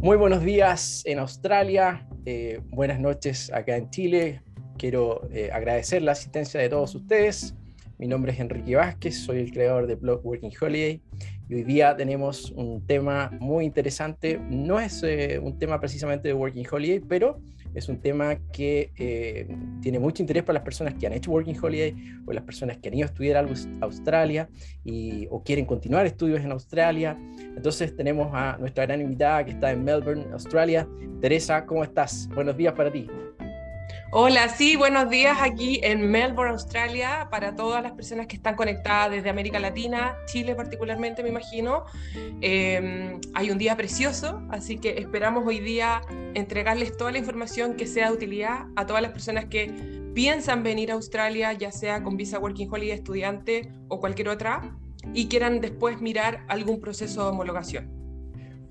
Muy buenos días en Australia, eh, buenas noches acá en Chile. Quiero eh, agradecer la asistencia de todos ustedes. Mi nombre es Enrique Vázquez, soy el creador de Blog Working Holiday y hoy día tenemos un tema muy interesante. No es eh, un tema precisamente de Working Holiday, pero es un tema que eh, tiene mucho interés para las personas que han hecho Working Holiday o las personas que han ido a estudiar algo a Australia y, o quieren continuar estudios en Australia. Entonces tenemos a nuestra gran invitada que está en Melbourne, Australia. Teresa, ¿cómo estás? Buenos días para ti. Hola, sí, buenos días aquí en Melbourne, Australia, para todas las personas que están conectadas desde América Latina, Chile particularmente, me imagino. Em, hay un día precioso, así que esperamos hoy día entregarles toda la información que sea de utilidad a todas las personas que piensan venir a Australia, ya sea con visa Working Holiday, estudiante o cualquier otra, y quieran después mirar algún proceso de homologación.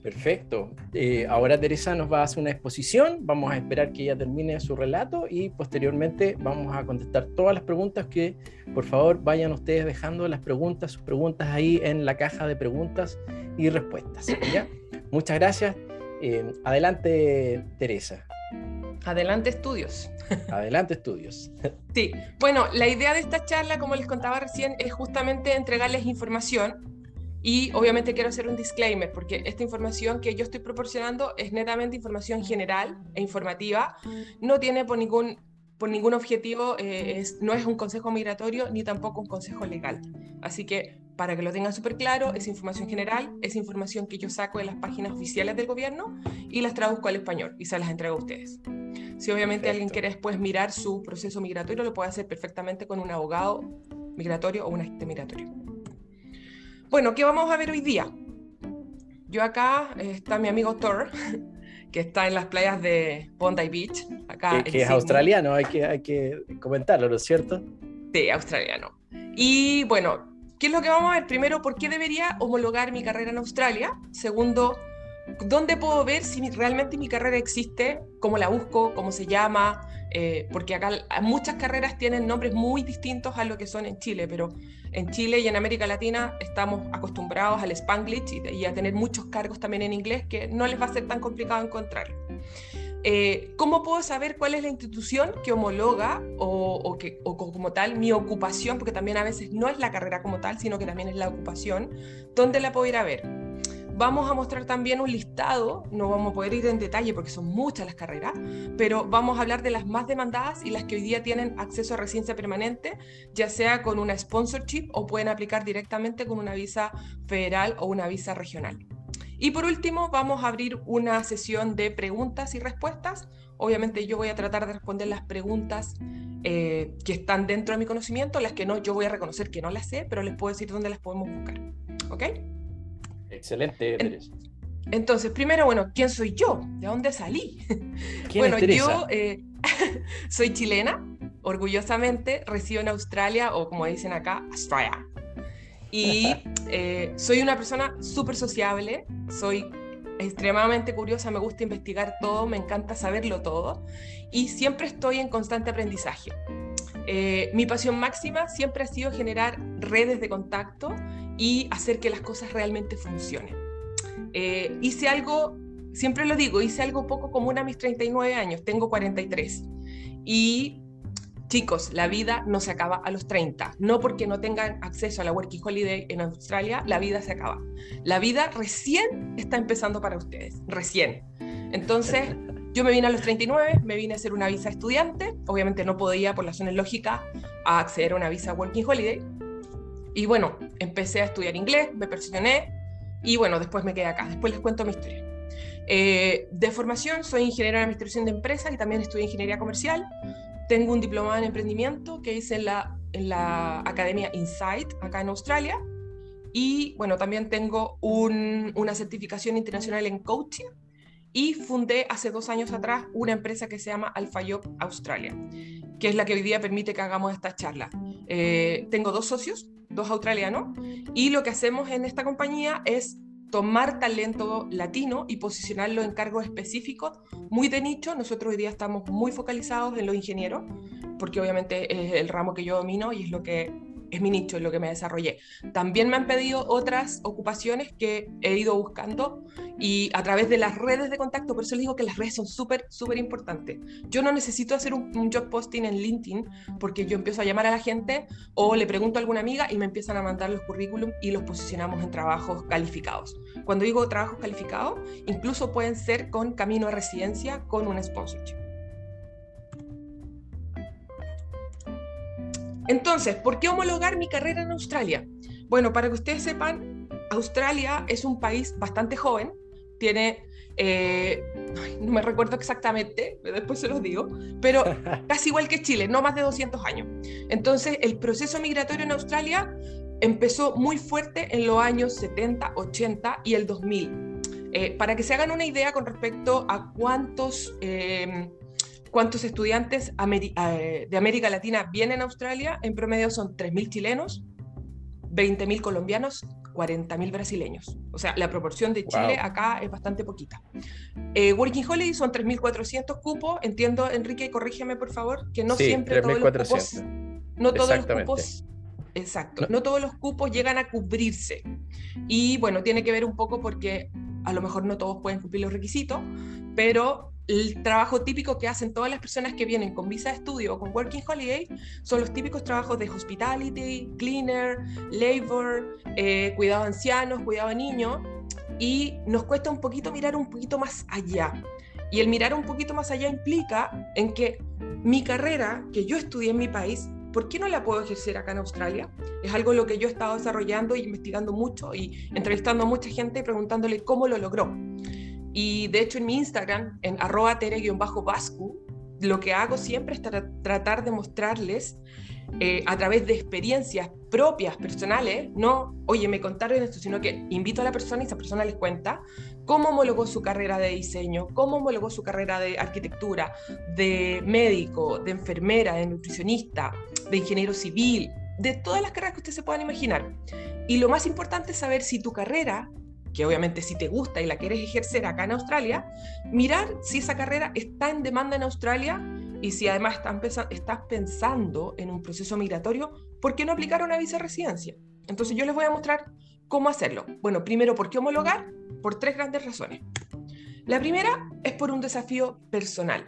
Perfecto. Eh, ahora Teresa nos va a hacer una exposición, vamos a esperar que ella termine su relato y posteriormente vamos a contestar todas las preguntas que por favor vayan ustedes dejando las preguntas, sus preguntas ahí en la caja de preguntas y respuestas. Muchas gracias. Eh, adelante Teresa. Adelante estudios. Adelante estudios. Sí, bueno, la idea de esta charla, como les contaba recién, es justamente entregarles información y obviamente quiero hacer un disclaimer porque esta información que yo estoy proporcionando es netamente información general e informativa, no tiene por ningún, por ningún objetivo, eh, es, no es un consejo migratorio ni tampoco un consejo legal. Así que para que lo tengan súper claro, es información general, es información que yo saco de las páginas oficiales del gobierno y las traduzco al español y se las entrego a ustedes. Si obviamente alguien quiere después mirar su proceso migratorio, lo puede hacer perfectamente con un abogado migratorio o un agente migratorio. Bueno, ¿qué vamos a ver hoy día? Yo acá eh, está mi amigo Thor, que está en las playas de Bondi Beach. Acá que, es australiano, hay que, hay que comentarlo, ¿no es cierto? Sí, australiano. Y bueno, ¿qué es lo que vamos a ver? Primero, ¿por qué debería homologar mi carrera en Australia? Segundo, ¿dónde puedo ver si realmente mi carrera existe? ¿Cómo la busco? ¿Cómo se llama? Eh, porque acá muchas carreras tienen nombres muy distintos a lo que son en Chile, pero en Chile y en América Latina estamos acostumbrados al Spanglish y, a tener muchos cargos también en inglés que no les va a ser tan complicado encontrar. Eh, ¿Cómo puedo saber cuál es la institución que homologa o, que, o como tal mi ocupación? Porque también a veces no es la carrera como tal, sino que también es la ocupación. ¿Dónde la puedo ir a ver? Vamos a mostrar también un listado, no vamos a poder ir en detalle porque son muchas las carreras, pero vamos a hablar de las más demandadas y las que hoy día tienen acceso a residencia permanente, ya sea con una sponsorship o pueden aplicar directamente con una visa federal o una visa regional. Y por último, vamos a abrir una sesión de preguntas y respuestas. Obviamente yo voy a tratar de responder las preguntas eh, que están dentro de mi conocimiento, las que no, yo voy a reconocer que no las sé, pero les puedo decir dónde las podemos buscar. ¿Ok? Excelente, Teresa. Entonces, primero, bueno, ¿quién soy yo? ¿De dónde salí? bueno, yo eh, soy chilena, orgullosamente resido en Australia o como dicen acá, Australia. Y eh, soy una persona súper sociable, soy extremadamente curiosa, me gusta investigar todo, me encanta saberlo todo y siempre estoy en constante aprendizaje. Eh, mi pasión máxima siempre ha sido generar redes de contacto y hacer que las cosas realmente funcionen. Eh, hice algo, siempre lo digo, hice algo poco común a mis 39 años, tengo 43. Y chicos, la vida no se acaba a los 30. No porque no tengan acceso a la Working Holiday en Australia, la vida se acaba. La vida recién está empezando para ustedes, recién. Entonces, yo me vine a los 39, me vine a hacer una visa estudiante. Obviamente no podía, por las zonas lógicas, acceder a una visa Working Holiday. Y bueno, empecé a estudiar inglés, me perfeccioné y bueno, después me quedé acá. Después les cuento mi historia. Eh, de formación soy ingeniera en administración de empresas y también estudié ingeniería comercial. Tengo un diplomado en emprendimiento que hice en la, en la Academia Insight, acá en Australia. Y bueno, también tengo una certificación internacional en coaching y fundé hace dos años atrás una empresa que se llama AlphaYob Australia, que es la que hoy día permite que hagamos esta charla. Eh, tengo dos socios, dos australianos, y lo que hacemos en esta compañía es tomar talento latino y posicionarlo en cargos específicos muy de nicho. Nosotros hoy día estamos muy focalizados en los ingenieros, porque obviamente es el ramo que yo domino y es lo que es mi nicho, en lo que me desarrollé. También me han pedido otras ocupaciones que he ido buscando y a través de las redes de contacto, por eso les digo que las redes son súper, súper importantes. Yo no necesito hacer un, un, job posting en LinkedIn porque yo empiezo a llamar a la gente o le pregunto a alguna amiga y me empiezan a mandar los currículum y los posicionamos en trabajos calificados. Cuando digo trabajos calificados, incluso pueden ser con camino a residencia con un sponsorship. Entonces, ¿por qué homologar mi carrera en Australia? Bueno, para que ustedes sepan, Australia es un país bastante joven, tiene, eh, no me recuerdo exactamente, después se los digo, pero casi igual que Chile, no más de 200 años. Entonces, el proceso migratorio en Australia empezó muy fuerte en los años 70, 80 y el 2000. Eh, para que se hagan una idea con respecto a cuántos eh, cuántos estudiantes eh, de América Latina vienen a Australia. En promedio son 3.000 chilenos, 20.000 colombianos, 40.000 brasileños. O sea, la proporción de Chile acá es bastante poquita. Eh, Working Holiday son 3.400 cupos. Entiendo, Enrique, corrígeme por favor, que no siempre todos los cupos... No todos los cupos Exacto. No. no todos los cupos llegan a cubrirse. Y bueno, tiene que ver un poco porque a lo mejor no todos pueden cumplir los requisitos, pero el trabajo típico que hacen todas las personas que vienen con visa de estudio o con Working Holiday son los típicos trabajos de hospitality, cleaner, labor, eh, cuidado de ancianos, cuidado de niños, y nos cuesta un poquito mirar un poquito más allá. Y el mirar un poquito más allá implica en que mi carrera que yo estudié en mi país, ¿por qué no la puedo ejercer acá en Australia? Es algo lo que yo he estado desarrollando y investigando mucho y entrevistando a mucha gente y preguntándole cómo lo logró. Y de hecho en mi Instagram, en arroba tere-vascu, lo que hago siempre es tratar de mostrarles eh, a través de experiencias propias, personales, no, oye, me contaron esto, sino que invito a la persona y esa persona les cuenta cómo homologó su carrera de diseño, cómo homologó su carrera de arquitectura, de médico, de enfermera, de nutricionista, de ingeniero civil, de todas las carreras que ustedes se puedan imaginar. Y lo más importante es saber si tu carrera que obviamente si te gusta y la quieres ejercer acá en Australia, mirar si esa carrera está en demanda en Australia y si además estás pensando en un proceso migratorio, ¿por qué no aplicar una visa de residencia? Entonces yo les voy a mostrar cómo hacerlo. Bueno, primero, ¿por qué homologar? Por tres grandes razones. La primera es por un desafío personal,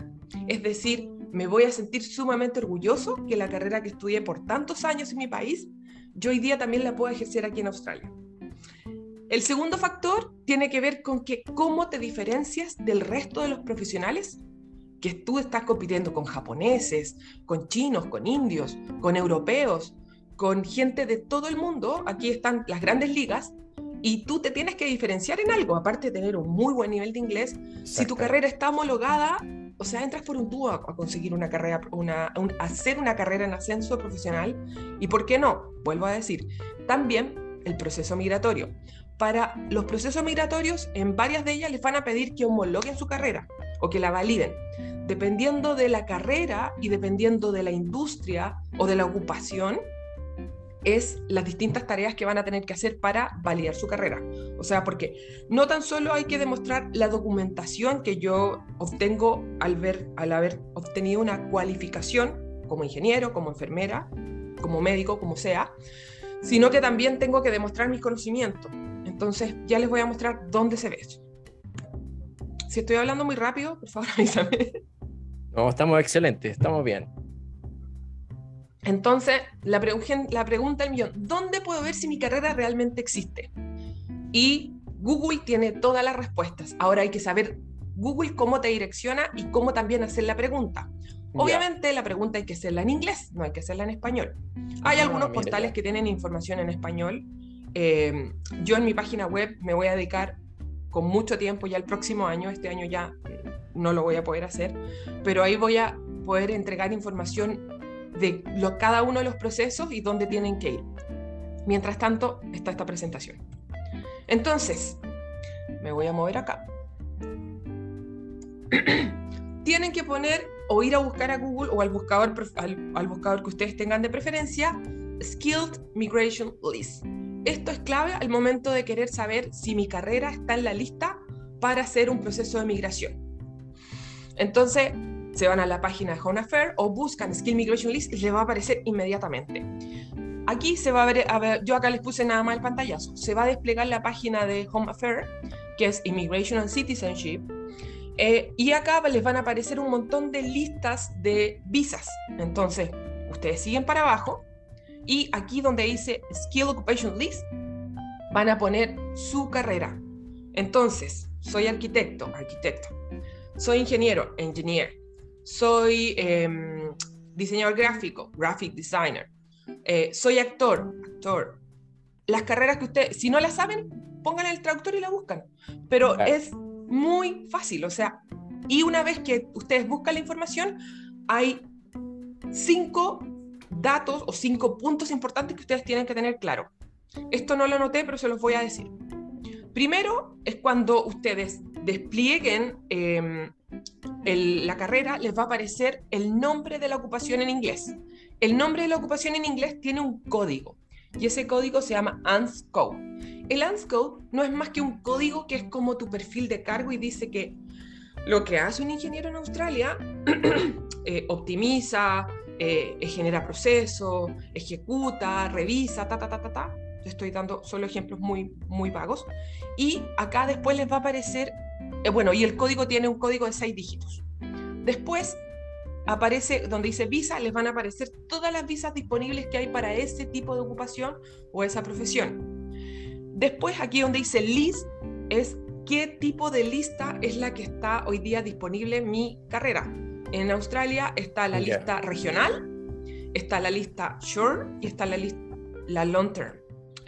es decir, me voy a sentir sumamente orgulloso que la carrera que estudié por tantos años en mi país, yo hoy día también la puedo ejercer aquí en Australia. El segundo factor tiene que ver con que cómo te diferencias del resto de los profesionales, que tú estás compitiendo con japoneses, con chinos, con indios, con europeos, con gente de todo el mundo. Aquí están las grandes ligas y tú te tienes que diferenciar en algo, aparte de tener un muy buen nivel de inglés. Si tu carrera está homologada, o sea, entras por un tubo a, conseguir una carrera, una, hacer una carrera en ascenso profesional. Y por qué no, vuelvo a decir, también el proceso migratorio para los procesos migratorios, en varias de ellas les van a pedir que homologuen su carrera o que la validen. Dependiendo de la carrera y dependiendo de la industria o de la ocupación, es las distintas tareas que van a tener que hacer para validar su carrera. O sea, porque no tan solo hay que demostrar la documentación que yo obtengo al, ver, al haber obtenido una cualificación como ingeniero, como enfermera, como médico, como sea, sino que también tengo que demostrar mis conocimientos. Entonces ya les voy a mostrar dónde se ve. Si estoy hablando muy rápido, por favor avísame. No, estamos excelentes, estamos bien. Entonces, la, la pregunta del millón, ¿dónde puedo ver si mi carrera realmente existe? Y Google tiene todas las respuestas. Ahora hay que saber Google cómo te direcciona y cómo también hacer la pregunta. Obviamente la pregunta hay que hacerla en inglés, no hay que hacerla en español. Hay ah, algunos portales que tienen información en español eh, yo en mi página web me voy a dedicar con mucho tiempo ya el próximo año, este año ya no lo voy a poder hacer, pero ahí voy a poder entregar información de lo, cada uno de los procesos y dónde tienen que ir. Mientras tanto, está esta presentación. Entonces, me voy a mover acá. tienen que poner o ir a buscar a Google o al buscador, al, buscador que ustedes tengan de preferencia, Skilled Migration List. Esto es clave al momento de querer saber si mi carrera está en la lista para hacer un proceso de migración. Entonces, se van a la página de Home Affair o buscan Skill Migration List y les va a aparecer inmediatamente. Aquí se va a ver, a ver, yo acá les puse nada más el pantallazo, se va a desplegar la página de Home Affairs, que es Immigration and Citizenship, eh, y acá les van a aparecer un montón de listas de visas. Entonces, ustedes siguen para abajo y aquí donde dice Skill Occupation List, van a poner su carrera. Entonces, soy arquitecto, arquitecto. Soy ingeniero, engineer. Soy em, diseñador gráfico, graphic designer. Eh, soy actor, actor. Las carreras que ustedes, si no las saben, pongan el traductor y la buscan. Pero es muy fácil, o sea, y una vez que ustedes buscan la información, hay cinco datos o cinco puntos importantes que ustedes tienen que tener claro. Esto no lo anoté, pero se los voy a decir. Primero es cuando ustedes desplieguen em, la carrera, les va a aparecer el nombre de la ocupación en inglés. El nombre de la ocupación en inglés tiene un código y ese código se llama ANS Code. El ANS Code no es más que un código que es como tu perfil de cargo y dice que lo que hace un ingeniero en Australia eh, optimiza, eh, genera procesos, ejecuta, revisa, ta, ta, ta, ta, ta. Estoy dando solo ejemplos muy, muy vagos. Y acá después les va a aparecer, eh, bueno, y el código tiene un código de seis dígitos. Después aparece donde dice visa, les van a aparecer todas las visas disponibles que hay para ese tipo de ocupación o esa profesión. Después, aquí donde dice list, es qué tipo de lista es la que está hoy día disponible en mi carrera. En Australia está la lista regional, está la lista short y está la lista la long term.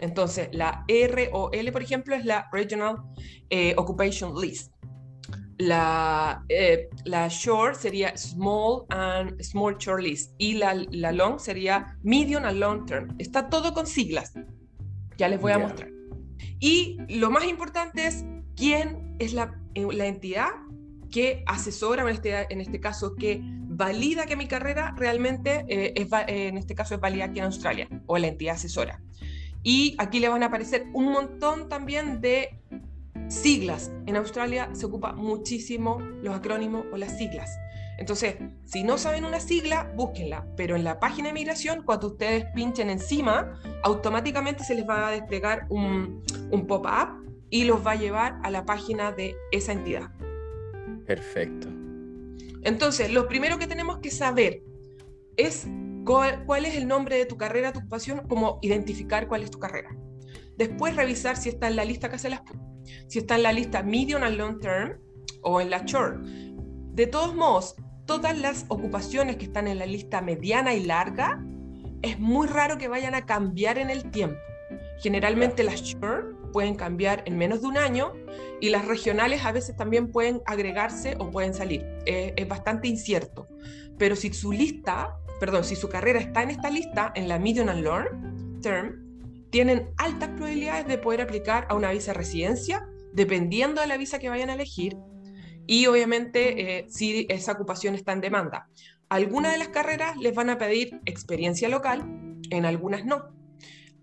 Entonces, la ROL, por ejemplo, es la Regional eh, Occupation List. La, eh, la short sería small and small short list y la, la, long sería medium and long term. Está todo con siglas. Ya les voy a mostrar. Y lo más importante es quién es la, eh, la entidad que asesora, en este, en este caso, que valida que mi carrera realmente es, en este caso es válida aquí en Australia, o la entidad asesora. Y aquí le van a aparecer un montón también de siglas. En Australia se ocupa muchísimo los acrónimos o las siglas. Entonces, si no saben una sigla, búsquenla. Pero en la página de migración, cuando ustedes pinchen encima, automáticamente se les va a desplegar un, un pop-up y los va a llevar a la página de esa entidad. Perfecto. Entonces, lo primero que tenemos que saber es cuál, es el nombre de tu carrera, tu ocupación, como identificar cuál es tu carrera. Después revisar si está en la lista que se las si está en la lista medium and long term o en la short. De todos modos, todas las ocupaciones que están en la lista mediana y larga, es muy raro que vayan a cambiar en el tiempo. Generalmente las short pueden cambiar en menos de un año y las regionales a veces también pueden agregarse o pueden salir. es bastante incierto. Pero si su lista perdón, si su carrera está en esta lista, en la medium and long term, tienen altas probabilidades de poder aplicar a una visa de residencia, dependiendo de la visa que vayan a elegir, y obviamente eh, si esa ocupación está en demanda. Algunas de las carreras les van a pedir experiencia local, en algunas no.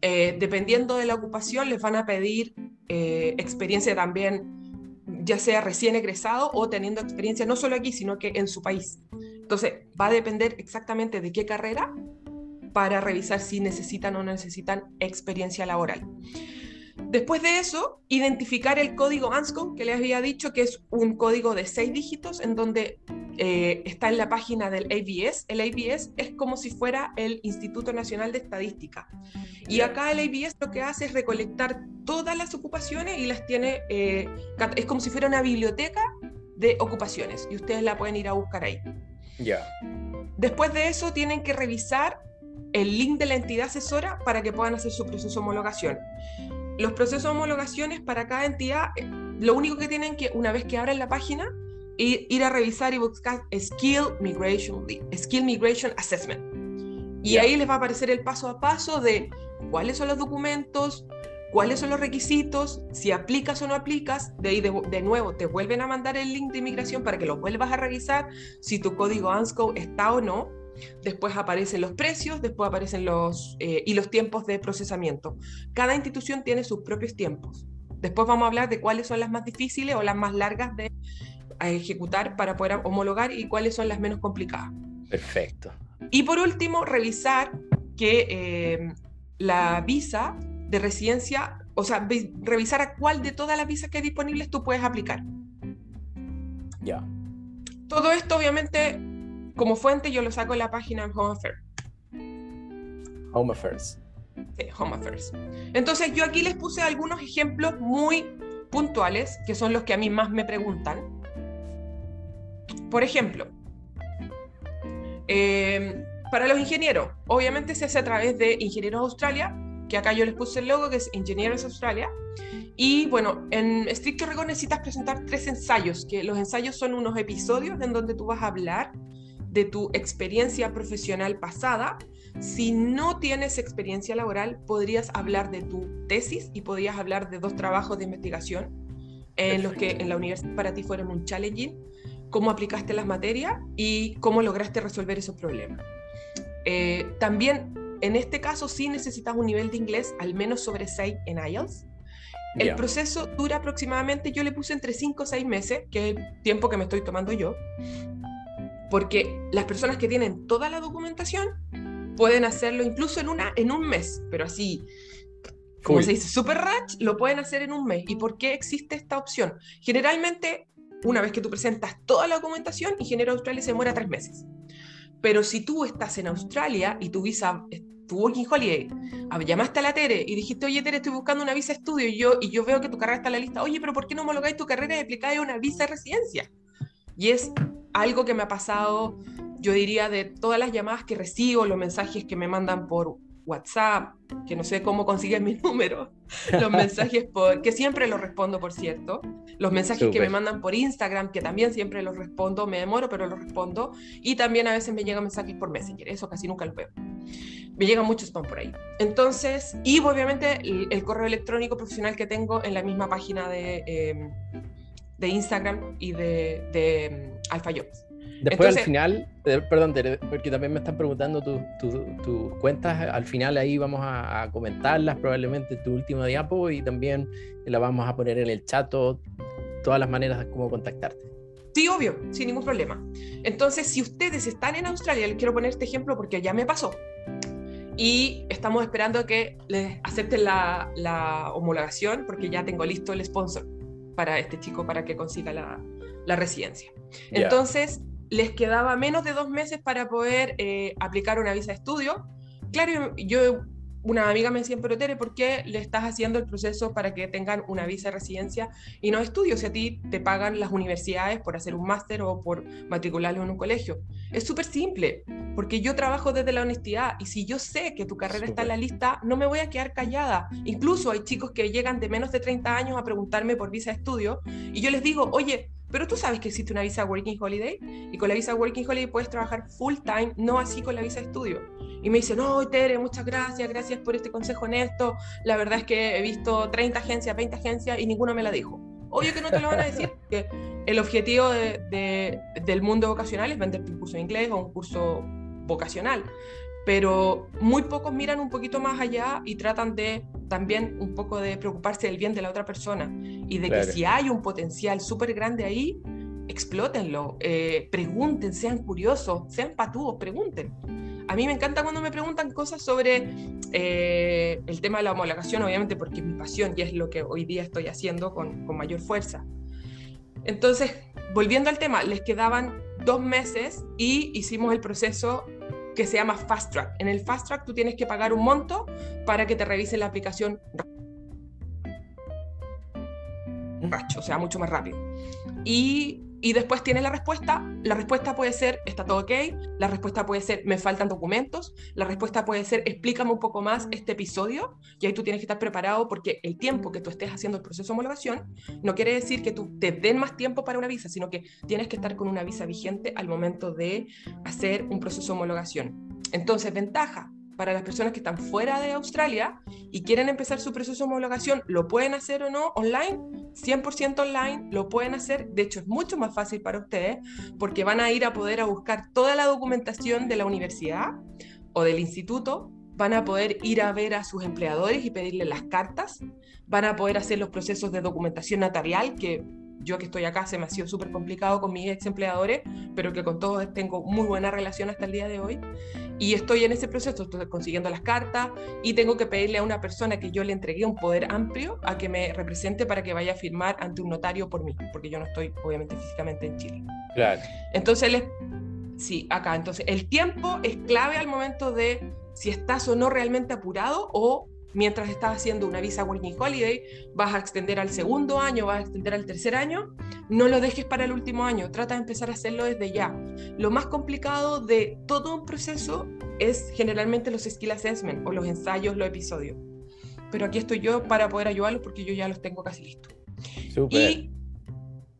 Eh, dependiendo de la ocupación, les van a pedir eh, experiencia también, ya sea recién egresado o teniendo experiencia no solo aquí, sino que en su país. Entonces, va a depender exactamente de qué carrera para revisar si necesitan o no necesitan experiencia laboral. Después de eso, identificar el código ANSCO, que les había dicho que es un código de seis dígitos en donde eh, está en la página del ABS. El ABS es como si fuera el Instituto Nacional de Estadística. Y acá el ABS lo que hace es recolectar todas las ocupaciones y las tiene, eh, es como si fuera una biblioteca de ocupaciones y ustedes la pueden ir a buscar ahí. Ya. Después de eso tienen que revisar el link de la entidad asesora para que puedan hacer su proceso de homologación. Los procesos de homologaciones para cada entidad, eh, lo único que tienen que, una vez que abren la página, ir, ir a revisar y buscar Skill Migration, Skill Migration Assessment. Y ahí les va a aparecer el paso a paso de cuáles son los documentos, cuáles son los requisitos, si aplicas o no aplicas, de ahí de, nuevo te vuelven a mandar el link de inmigración para que lo vuelvas a revisar, si tu código ANSCO está o no. Después aparecen los precios, después aparecen los eh, y los tiempos de procesamiento. Cada institución tiene sus propios tiempos. Después vamos a hablar de cuáles son las más difíciles o las más largas de ejecutar para poder homologar y cuáles son las menos complicadas. Perfecto. Y por último, revisar que eh, la visa de residencia, o sea, revisar a cuál de todas las visas que hay disponibles tú puedes aplicar. Ya. Todo esto, obviamente, como fuente, yo lo saco en la página de Home Affairs. Home Affairs. Sí, Home Affairs. Entonces, yo aquí les puse algunos ejemplos muy puntuales, que son los que a mí más me preguntan. Por ejemplo, eh, para los ingenieros, obviamente se hace a través de Ingenieros Australia, que acá yo les puse el logo, que es Ingenieros Australia. Y bueno, en estricto rigor necesitas presentar tres ensayos, que los ensayos son unos episodios en donde tú vas a hablar de tu experiencia profesional pasada. Si no tienes experiencia laboral, podrías hablar de tu tesis y podrías hablar de dos trabajos de investigación en los que en la universidad para ti fueron un challenging, cómo aplicaste las materias y cómo lograste resolver esos problemas. Eh, también en este caso sí necesitas un nivel de inglés al menos sobre 6 en IELTS. El proceso dura aproximadamente, yo le puse entre 5 o 6 meses, que es el tiempo que me estoy tomando yo, porque las personas que tienen toda la documentación pueden hacerlo incluso en, una, en un mes, pero así, como se dice, super rach, lo pueden hacer en un mes. ¿Y por qué existe esta opción? Generalmente, una vez que tú presentas toda la documentación, Ingeniero Australia se demora tres meses. Pero si tú estás en Australia y tu visa, tu working holiday, ah, llamaste a la Tere y dijiste, oye Tere, estoy buscando una visa de estudio y yo, y yo veo que tu carrera está en la lista, oye, pero ¿por qué no homologáis tu carrera y aplicáis una visa de residencia? Y es algo que me ha pasado, yo diría, de todas las llamadas que recibo, los mensajes que me mandan por WhatsApp, que no sé cómo consiguen mi número, los mensajes por, que siempre los respondo, por cierto, los mensajes que me mandan por Instagram, que también siempre los respondo, me demoro, pero los respondo, y también a veces me llegan mensajes por Messenger, eso casi nunca los veo. Me llegan muchos spam por ahí. Entonces, y obviamente el, correo electrónico profesional que tengo en la misma página de, em, de Instagram y de, de em, Alpha Jobs. Después al final, perdón, porque también me están preguntando tus cuentas, al final ahí vamos a, comentarlas, probablemente tu último diapo y también la vamos a poner en el chat todas las maneras de cómo contactarte. Sí, obvio, sin ningún problema. Entonces, si ustedes están en Australia, les quiero poner este ejemplo porque ya me pasó. Y estamos esperando que les acepten la, la homologación porque ya tengo listo el sponsor para este chico para que consiga la, la residencia. Entonces, les quedaba menos de dos meses para poder eh, aplicar una visa de estudio. Claro, yo, una amiga me decía, pero Tere, ¿por qué le estás haciendo el proceso para que tengan una visa de residencia y no estudio? Si a ti te pagan las universidades por hacer un máster o por matricularlo en un colegio. Es súper simple, porque yo trabajo desde la honestidad y si yo sé que tu carrera está en la lista, no me voy a quedar callada. Incluso hay chicos que llegan de menos de 30 años a preguntarme por visa de estudio y yo les digo, oye, pero tú sabes que existe una visa Working Holiday y con la visa Working Holiday puedes trabajar full time, no así con la visa estudio. Y me dicen, no, Tere, muchas gracias, gracias por este consejo honesto. La verdad es que he visto 30 agencias, 20 agencias y ninguno me la dijo. Obvio que no te lo van a decir, que el objetivo de, del mundo vocacional es venderte un curso de inglés o un curso vocacional pero muy pocos miran un poquito más allá y tratan de también un poco de preocuparse del bien de la otra persona y de que si hay un potencial súper grande ahí, explótenlo, eh, pregunten, sean curiosos, sean patúos, pregunten. A mí me encanta cuando me preguntan cosas sobre eh, el tema de la homologación, obviamente porque es mi pasión y es lo que hoy día estoy haciendo con, con mayor fuerza. Entonces, volviendo al tema, les quedaban dos meses y hicimos el proceso que se llama Fast Track. En el Fast Track tú tienes que pagar un monto para que te revise la aplicación o sea, mucho más rápido. Y y después tienes la respuesta. La respuesta puede ser, está todo ok. La respuesta puede ser, me faltan documentos. La respuesta puede ser, explícame un poco más este episodio. Y ahí tú tienes que estar preparado porque el tiempo que tú estés haciendo el proceso de homologación no quiere decir que tú te den más tiempo para una visa, sino que tienes que estar con una visa vigente al momento de hacer un proceso de homologación. Entonces, ventaja, para las personas que están fuera de Australia y quieren empezar su proceso de homologación, ¿lo pueden hacer o no online? 100% online, lo pueden hacer. De hecho, es mucho más fácil para ustedes porque van a ir a poder a buscar toda la documentación de la universidad o del instituto, van a poder ir a ver a sus empleadores y pedirles las cartas, van a poder hacer los procesos de documentación notarial que yo que estoy acá se me ha sido súper complicado con mis ex empleadores, pero que con todos tengo muy buena relación hasta el día de hoy. Y estoy en ese proceso, estoy consiguiendo las cartas y tengo que pedirle a una persona que yo le entregué un poder amplio a que me represente para que vaya a firmar ante un notario por mí, porque yo no estoy obviamente físicamente en Chile. Claro. Entonces, les, sí, acá, entonces el tiempo es clave al momento de si estás o no realmente apurado o mientras estás haciendo una visa Working Holiday, vas a extender al segundo año, vas a extender al tercer año, no lo dejes para el último año, trata de empezar a hacerlo desde ya. Lo más complicado de todo un proceso es generalmente los skill assessment o los ensayos, los episodios. Pero aquí estoy yo para poder ayudarlos porque yo ya los tengo casi listos. Y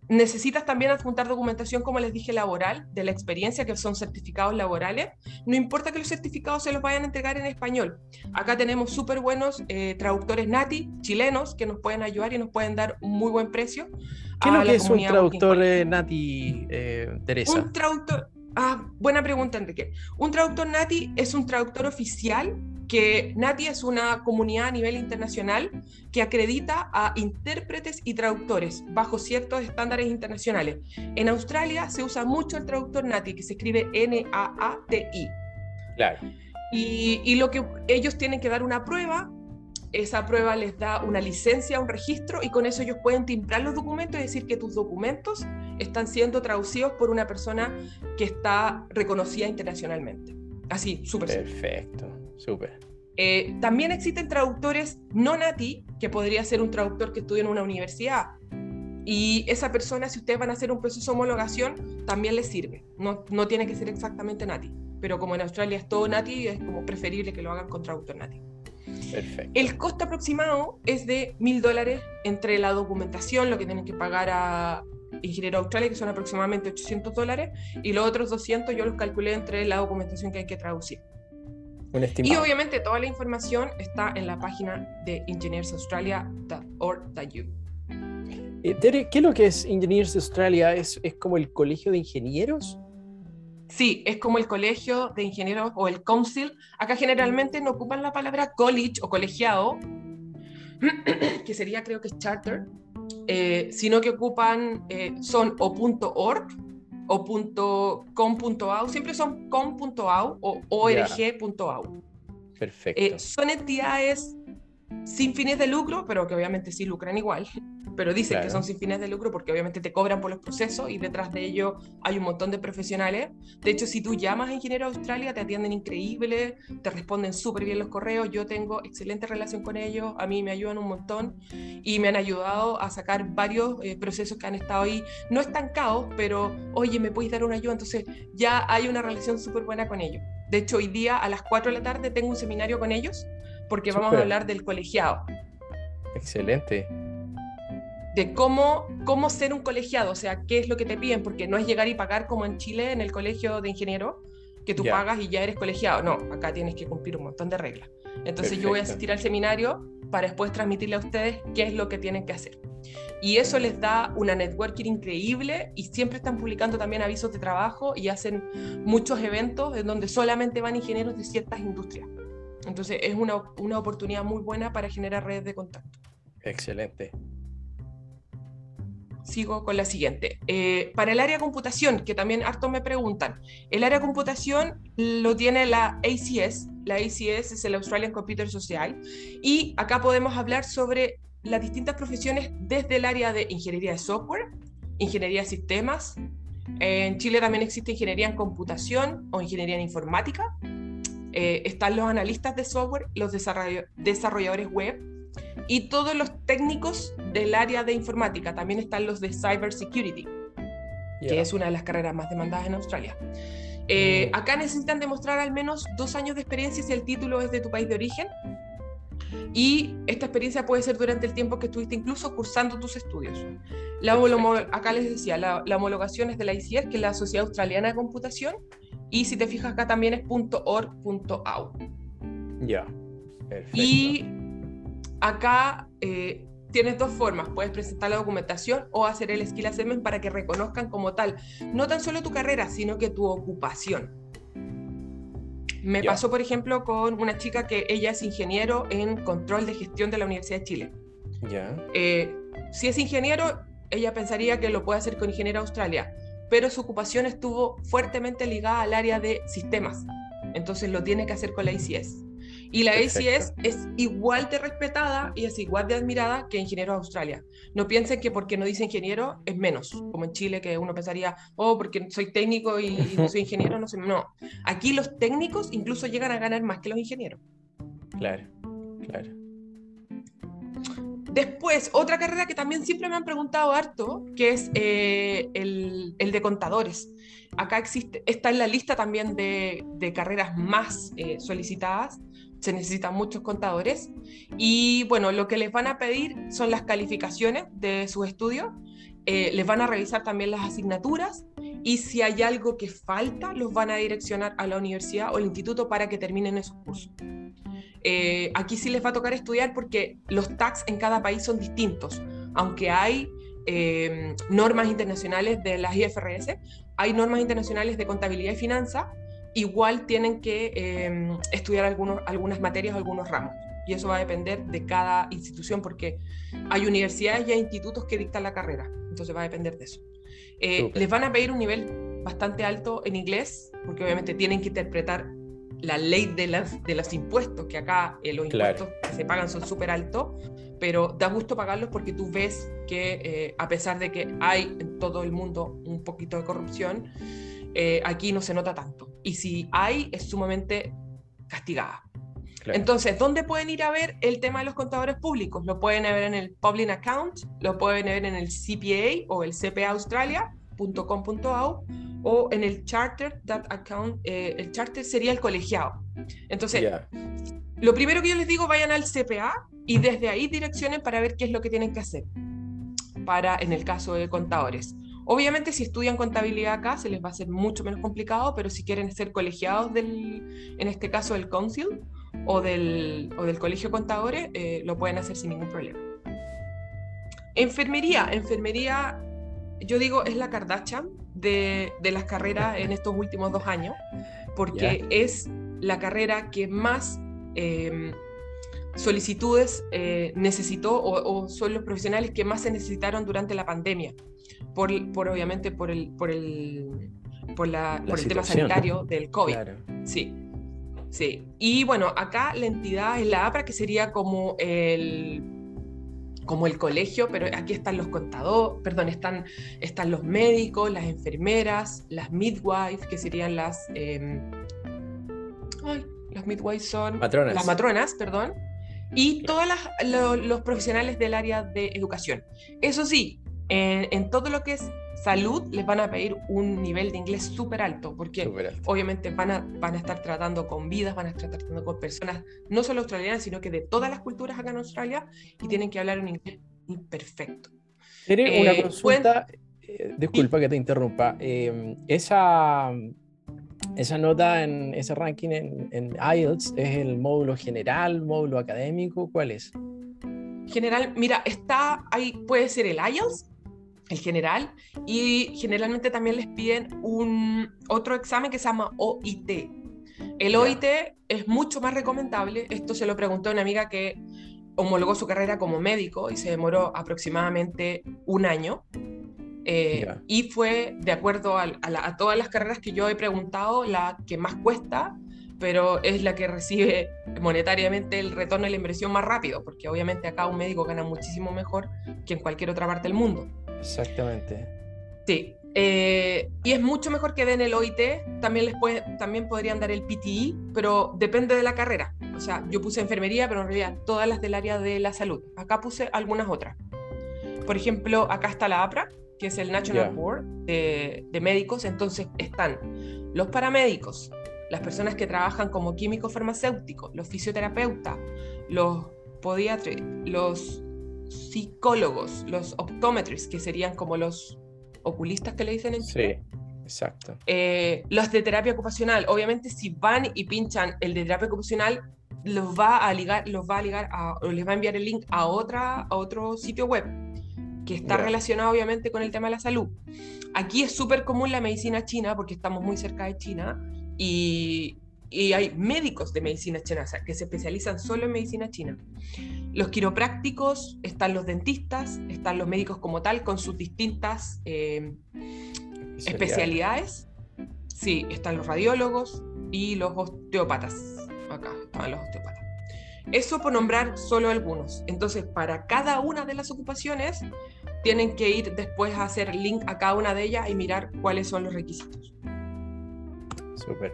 Necesitas también adjuntar documentación, como les dije, laboral, de la experiencia, que son certificados laborales. No importa que los certificados se los vayan a entregar en español. Acá tenemos súper buenos eh, traductores nati, chilenos, que nos pueden ayudar y nos pueden dar un muy buen precio. ¿Qué es lo que es un traductor eh, nati, eh, Teresa? Un traductor... Ah, buena pregunta, Enrique. Un traductor nati es un traductor oficial que NATI es una comunidad a nivel internacional que acredita a intérpretes y traductores bajo ciertos estándares internacionales. En Australia se usa mucho el traductor NATI, que se escribe N-A-A-T-I. Claro. Y, y, lo que ellos tienen que dar una prueba, esa prueba les da una licencia, un registro, y con eso ellos pueden timbrar los documentos y decir que tus documentos están siendo traducidos por una persona que está reconocida internacionalmente. Así, súper. Perfecto. Súper. Eh, también existen traductores no nati, que podría ser un traductor que estudia en una universidad. Y esa persona, si ustedes van a hacer un proceso de homologación, también les sirve. No, no tiene que ser exactamente nati. Pero como en Australia es todo nati, es como preferible que lo hagan con traductor nati. Perfecto. El costo aproximado es de mil dólares entre la documentación, lo que tienen que pagar a Ingeniero Australia, que son aproximadamente 800 dólares, y los otros 200 yo los calculé entre la documentación que hay que traducir. Y obviamente toda la información está en la página de engineersaustralia.org.au. Eh, ¿qué es lo que es Engineers Australia? ¿Es, ¿Es como el colegio de ingenieros? Sí, es como el colegio de ingenieros o el council. Acá generalmente no ocupan la palabra college o colegiado, que sería creo que es charter, eh, sino que ocupan, eh, son o .org o .com.au, siempre son com.au o org.au. Perfecto. Eh, son entidades sin fines de lucro, pero que obviamente sí lucran igual pero dicen que son sin fines de lucro porque obviamente te cobran por los procesos y detrás de ello hay un montón de profesionales. De hecho, si tú llamas a Ingeniero Australia, te atienden increíble, te responden súper bien los correos, yo tengo excelente relación con ellos, a mí me ayudan un montón y me han ayudado a sacar varios eh, procesos que han estado ahí, no estancados, pero oye, ¿me puedes dar una ayuda? Entonces ya hay una relación súper buena con ellos. De hecho, hoy día a las 4 de la tarde tengo un seminario con ellos porque vamos a hablar del colegiado. Excelente de cómo, cómo ser un colegiado, o sea, qué es lo que te piden, porque no es llegar y pagar como en Chile en el colegio de ingeniero, que tú pagas y ya eres colegiado. No, acá tienes que cumplir un montón de reglas. Entonces yo voy a asistir al seminario para después transmitirle a ustedes qué es lo que tienen que hacer. Y eso les da una networking increíble y siempre están publicando también avisos de trabajo y hacen muchos eventos en donde solamente van ingenieros de ciertas industrias. Entonces es una, una oportunidad muy buena para generar redes de contacto. Excelente. Sigo con la siguiente. Eh, para el área de computación, que también harto me preguntan, el área de computación lo tiene la ACS, la ACS es el Australian Computer Social, y acá podemos hablar sobre las distintas profesiones desde el área de ingeniería de software, ingeniería de sistemas, en Chile también existe ingeniería en computación o ingeniería en informática, eh, están los analistas de software, los desarrolladores web, y todos los técnicos del área de informática. También están los de cybersecurity, que es una de las carreras más demandadas en Australia. Eh, mm. acá necesitan demostrar al menos dos años de experiencia si el título es de tu país de origen. Y esta experiencia puede ser durante el tiempo que estuviste incluso cursando tus estudios. La acá les decía, la, homologación es de la ICIER, que es la Sociedad Australiana de Computación, y si te fijas acá también es .org.au. Ya, Y acá eh, tienes dos formas, puedes presentar la documentación o hacer el skill assessment para que reconozcan como tal, no tan solo tu carrera, sino que tu ocupación. Me pasó, por ejemplo, con una chica que ella es ingeniero en control de gestión de la Universidad de Chile. Ya. Eh, si es ingeniero, ella pensaría que lo puede hacer con Ingeniero Australia, pero su ocupación estuvo fuertemente ligada al área de sistemas. Entonces lo tiene que hacer con la ICS. Y la ACS es igual de respetada y es igual de admirada que Ingenieros Australia. No piensen que porque no dice ingeniero es menos, como en Chile que uno pensaría, oh, porque soy técnico y, no soy ingeniero. No, aquí los técnicos incluso llegan a ganar más que los ingenieros. Claro, claro. Después, otra carrera que también siempre me han preguntado harto, que es eh, el, de contadores. Acá existe, está en la lista también de, de carreras más eh, solicitadas se necesitan muchos contadores. Y bueno, lo que les van a pedir son las calificaciones de sus estudios, eh, les van a revisar también las asignaturas y si hay algo que falta, los van a direccionar a la universidad o el instituto para que terminen esos cursos. Eh, aquí sí les va a tocar estudiar porque los tax en cada país son distintos, aunque hay eh, normas internacionales de las IFRS, hay normas internacionales de contabilidad y finanza igual tienen que em, estudiar algunos, algunas materias, algunos ramos. Y eso va a depender de cada institución porque hay universidades y hay institutos que dictan la carrera. Entonces va a depender de eso. Eh, les van a pedir un nivel bastante alto en inglés porque obviamente tienen que interpretar la ley de, las, de los impuestos, que acá eh, los impuestos que se pagan son súper altos, pero da gusto pagarlos porque tú ves que eh, a pesar de que hay en todo el mundo un poquito de corrupción, aquí no se nota tanto y si hay, es sumamente castigada. Entonces, ¿dónde pueden ir a ver el tema de los contadores públicos? Lo pueden ver en el Public Account, lo pueden ver en el CPA o el cpaaustralia.com.au o en el Charter account. Eh, el Charter sería el colegiado. Entonces, lo primero que yo les digo, vayan al CPA y desde ahí direccionen para ver qué es lo que tienen que hacer para, en el caso de contadores. Obviamente si estudian contabilidad acá se les va a hacer mucho menos complicado, pero si quieren ser colegiados del, en este caso del Council o del, o del Colegio de Contadores, eh, lo pueden hacer sin ningún problema. Enfermería, enfermería, yo digo, es la Kardashian de, de las carreras en estos últimos dos años, porque es la carrera que más... Em, solicitudes eh, necesitó o, son los profesionales que más se necesitaron durante la pandemia por, obviamente por el, por el, por la, por el tema sanitario del COVID. Sí. Sí. Y bueno, acá la entidad es la APRA, que sería como el como el colegio, pero aquí están los contadores, perdón, están, están los médicos, las enfermeras, las midwives, que serían las... Eh, ay, las midwives son... Matronas. Las matronas, perdón. Y todos los profesionales del área de educación. Eso sí, en, todo lo que es salud les van a pedir un nivel de inglés súper alto, porque obviamente van a, van a estar tratando con vidas, van a estar tratando con personas no solo australianas, sino que de todas las culturas acá en Australia y tienen que hablar un inglés perfecto. Tiene una eh, consulta, eh, disculpa que te interrumpa, em, esa, esa nota en ese ranking en, en IELTS es el módulo general, módulo académico, ¿cuál es? General, mira, está ahí, puede ser el IELTS el general, y generalmente también les piden un otro examen que se llama OIT. El OIT es mucho más recomendable, esto se lo preguntó a una amiga que homologó su carrera como médico y se demoró aproximadamente un año. Eh, y fue, de acuerdo a, a, todas las carreras que yo he preguntado, la que más cuesta, pero es la que recibe monetariamente el retorno de la inversión más rápido, porque obviamente acá un médico gana muchísimo mejor que en cualquier otra parte del mundo. Exactamente. Sí. Eh, y es mucho mejor que den el OIT, también, les puede, también podrían dar el PTI, pero depende de la carrera. O sea, yo puse enfermería, pero en realidad todas las del área de la salud. Acá puse algunas otras. Por ejemplo, acá está la APRA, que es el National Board de, de, Médicos. Entonces están los paramédicos, las personas que trabajan como químicos farmacéuticos, los fisioterapeutas, los podiatras, los psicólogos, los optometrists, que serían como los oculistas que le dicen en Chile. Sí, exacto. Eh, los de terapia ocupacional, obviamente si van y pinchan el de terapia ocupacional, los va a ligar, los va a ligar o les va a enviar el link a, otra, a otro sitio web que está relacionado obviamente con el tema de la salud. Aquí es súper común la medicina china porque estamos muy cerca de China y, y hay médicos de medicina china que se especializan solo en medicina china. Los quiroprácticos, están los dentistas, están los médicos como tal con sus distintas eh, especialidades. Sí, están los radiólogos y los osteópatas. Acá estaban los osteópatas. Eso por nombrar solo algunos. Entonces, para cada una de las ocupaciones, tienen que ir después a hacer link a cada una de ellas y mirar cuáles son los requisitos. Súper.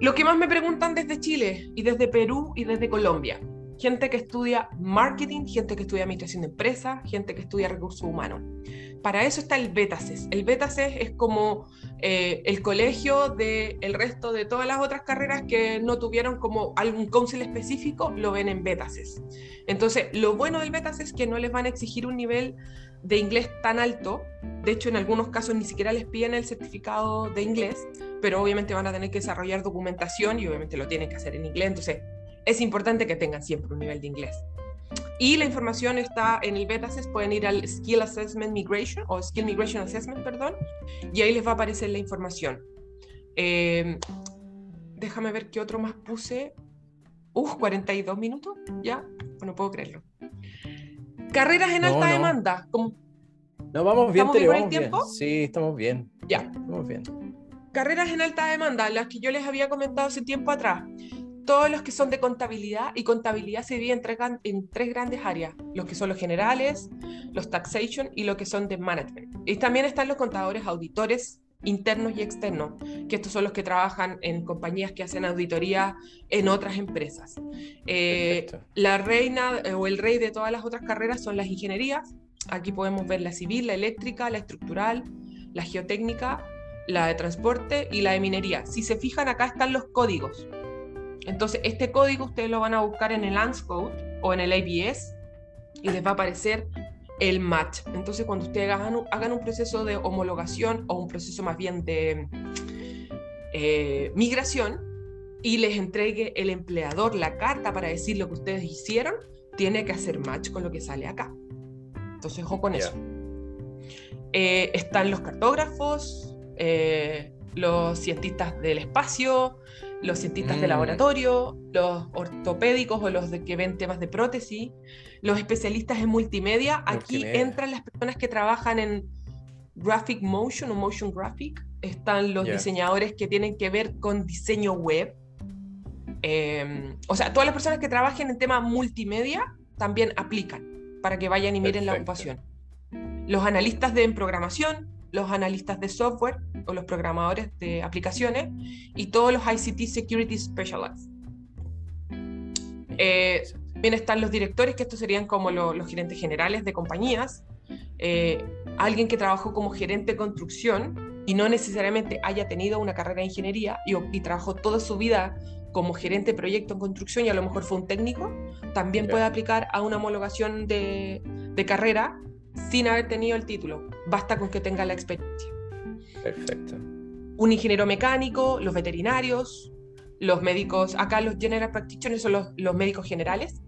Lo que más me preguntan desde Chile y desde Perú y desde Colombia. Gente que estudia marketing, gente que estudia administración de empresas, gente que estudia recursos humanos. Para eso está el Betaces. El Betaces es como eh, el colegio del el resto de todas las otras carreras que no tuvieron como algún council específico, lo ven en Betaces. Entonces, lo bueno del Betaces es que no les van a exigir un nivel de inglés tan alto. De hecho, en algunos casos ni siquiera les piden el certificado de inglés, pero obviamente van a tener que desarrollar documentación y obviamente lo tienen que hacer en inglés. Entonces, es importante que tengan siempre un nivel de inglés. Y la información está en el Betaces, pueden ir al Skill Assessment Migration o Skill Migration Assessment, perdón, y ahí les va a aparecer la información. Em, déjame ver qué otro más puse. Uf, 42 minutos, ya, no puedo creerlo. Carreras en alta demanda. No, vamos bien, ¿Estamos bien tiempo? Sí, estamos bien. Ya. Estamos bien. Carreras en alta demanda, las que yo les había comentado hace tiempo atrás todos los que son de contabilidad, y contabilidad se divide en tres, en tres, grandes áreas, los que son los generales, los taxation y los que son de management. Y también están los contadores auditores internos y externos, que estos son los que trabajan en compañías que hacen auditoría en otras empresas. Eh, la reina eh, o el rey de todas las otras carreras son las ingenierías. Aquí podemos ver la civil, la eléctrica, la estructural, la geotécnica, la de transporte y la de minería. Si se fijan, acá están los códigos. Entonces, este código ustedes lo van a buscar en el ANSCODE o en el ABS y les va a aparecer el match. Entonces, cuando ustedes hagan un, hagan un proceso de homologación o un proceso más bien de eh, migración y les entregue el empleador la carta para decir lo que ustedes hicieron, tiene que hacer match con lo que sale acá. Entonces, ojo con eso. Eh, están los cartógrafos, eh, los cientistas del espacio, los cientistas de mm. laboratorio, los ortopédicos o los de que ven temas de prótesis, los especialistas en multimedia. Aquí entran las personas que trabajan en graphic motion o motion graphic. Están los diseñadores que tienen que ver con diseño web. Em, o sea, todas las personas que trabajen en temas multimedia también aplican para que vayan y miren la ocupación. Los analistas de programación, los analistas de software o los programadores de aplicaciones y todos los ICT Security Specialists. Eh, también están los directores, que estos serían como los gerentes generales de compañías, eh, alguien que trabajó como gerente de construcción y no necesariamente haya tenido una carrera de ingeniería y, trabajó toda su vida como gerente de proyecto en construcción y a lo mejor fue un técnico, también puede aplicar a una homologación de, de carrera sin haber tenido el título. Basta con que tenga la experiencia. Perfecto. Un ingeniero mecánico, los veterinarios, los médicos, acá los general practitioners son los, médicos generales.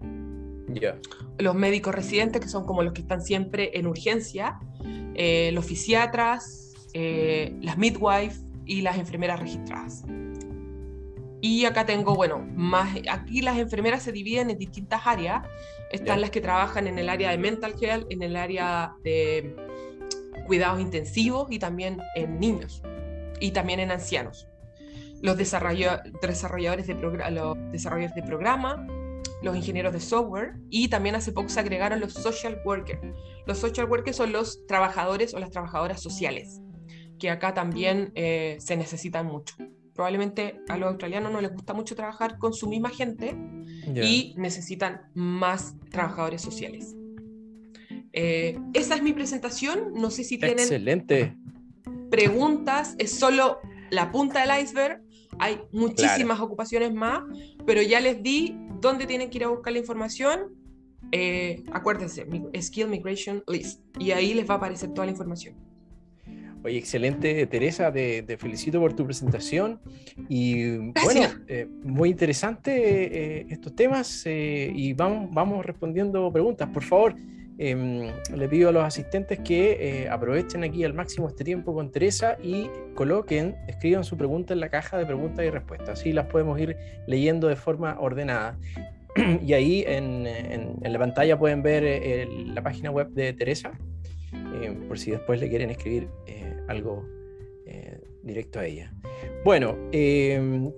Ya. Los médicos residentes, que son como los que están siempre en urgencia, eh, los fisiatras, eh, las midwives y las enfermeras registradas. Y acá tengo, bueno, más, aquí las enfermeras se dividen en distintas áreas. Están las que trabajan en el área de mental health, en el área de cuidados intensivos y también en niños y también en ancianos. Los desarrolladores de, los desarrolladores de programa, los ingenieros de software y también hace poco se agregaron los social workers. Los social workers son los trabajadores o las trabajadoras sociales, que acá también eh, se necesitan mucho probablemente a los australianos no les gusta mucho trabajar con su misma gente y necesitan más trabajadores sociales. Eh, esa es mi presentación. No sé si tienen Excelente. preguntas. Es solo la punta del iceberg. Hay muchísimas ocupaciones más, pero ya les di dónde tienen que ir a buscar la información. Eh, acuérdense, Skill Migration List. Y ahí les va a aparecer toda la información. Oye, excelente, Teresa, te, felicito por tu presentación. Y bueno, eh, muy interesante eh, estos temas eh, y vamos, vamos respondiendo preguntas. Por favor, em, le pido a los asistentes que aprovechen aquí al máximo este tiempo con Teresa y coloquen, escriban su pregunta en la caja de preguntas y respuestas. Así las podemos ir leyendo de forma ordenada. y ahí en, la pantalla pueden ver la página web de Teresa, por si después le quieren escribir algo directo a ella. Bueno,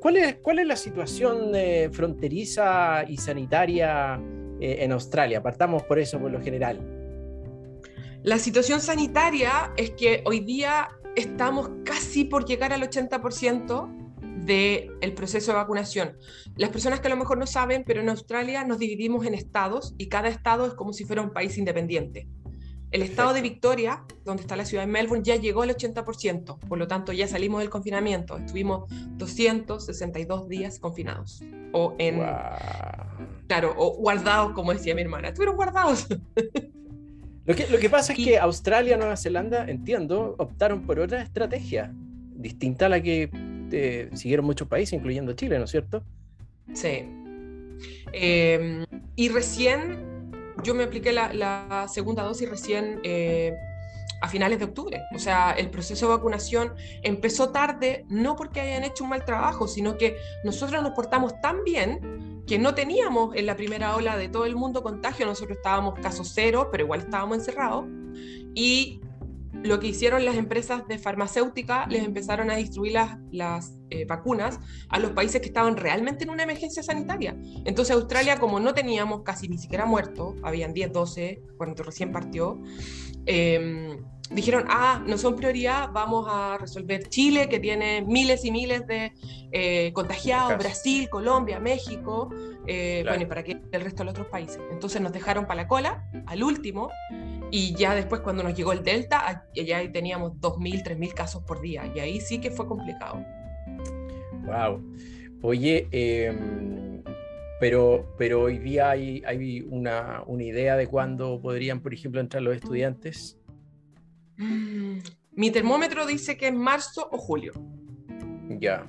¿cuál, es, ¿cuál es la situación fronteriza y sanitaria en Australia? Partamos por eso, por lo general. La situación sanitaria es que hoy día estamos casi por llegar al 80% del proceso de vacunación. Las personas que a lo mejor no saben, pero en Australia nos dividimos en estados y cada estado es como si fuera un país independiente. El estado de Victoria, donde está la ciudad de Melbourne, ya llegó al 80%, por lo tanto ya salimos del confinamiento. Estuvimos 262 días confinados. O en... Claro, o guardados, como decía mi hermana. Estuvieron guardados. Lo que, lo que pasa es que Australia, Nueva Zelanda, entiendo, optaron por otra estrategia, distinta a la que eh, siguieron muchos países, incluyendo Chile, ¿no es cierto? Sí. Em, y recién, yo me apliqué la, segunda dosis recién eh, a finales de octubre. O sea, el proceso de vacunación empezó tarde, no porque hayan hecho un mal trabajo, sino que nosotros nos portamos tan bien que no teníamos en la primera ola de todo el mundo contagio, nosotros estábamos caso cero, pero igual estábamos encerrados, y lo que hicieron las empresas de farmacéutica, les empezaron a distribuir las, las eh, vacunas a los países que estaban realmente en una emergencia sanitaria. Entonces Australia, como no teníamos casi ni siquiera muertos, habían 10, 12 cuando recién partió, eh, dijeron, ah, no son prioridad, vamos a resolver Chile, que tiene miles y miles de eh, contagiados, Brasil, Colombia, México, eh, bueno, y para que el resto de los otros países. Entonces nos dejaron para la cola, al último, y ya después cuando nos llegó el Delta, ya teníamos 2.000, 3.000 casos por día, y ahí sí que fue complicado. Wow. Oye, em, pero, pero hoy día hay, hay una, una idea de cuándo podrían, por ejemplo, entrar los estudiantes Mm, mi termómetro dice que es marzo o julio. Ya.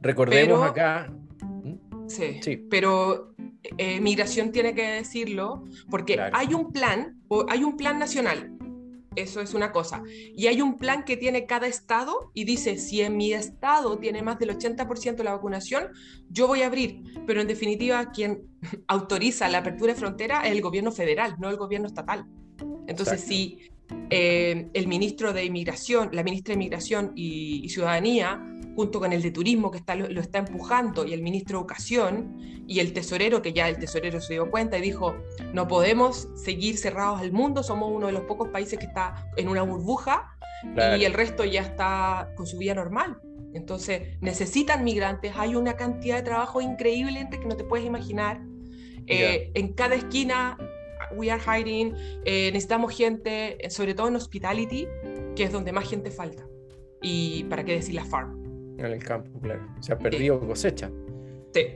Recordemos acá. ¿Mm? Sí, sí. Pero eh, migración tiene que decirlo porque hay un plan, hay un plan nacional. Eso es una cosa. Y hay un plan que tiene cada estado y dice, si en mi estado tiene más del 80% de la vacunación, yo voy a abrir. Pero en definitiva, quien autoriza la apertura de frontera es el gobierno federal, no el gobierno estatal. Entonces, si eh, el ministro de Inmigración, la ministra de Inmigración y, Ciudadanía, junto con el de Turismo que está, lo, está empujando, y el ministro de Educación, y el tesorero, que ya el tesorero se dio cuenta y dijo, no podemos seguir cerrados al mundo, somos uno de los pocos países que está en una burbuja y el resto ya está con su vida normal. Entonces, necesitan migrantes, hay una cantidad de trabajo increíble que no te puedes imaginar. Eh, en cada esquina we are hiring, eh, necesitamos gente, eh, sobre todo en hospitality, que es donde más gente falta. Y para qué decir la farm. En el campo, claro. Se ha perdido cosecha. Sí.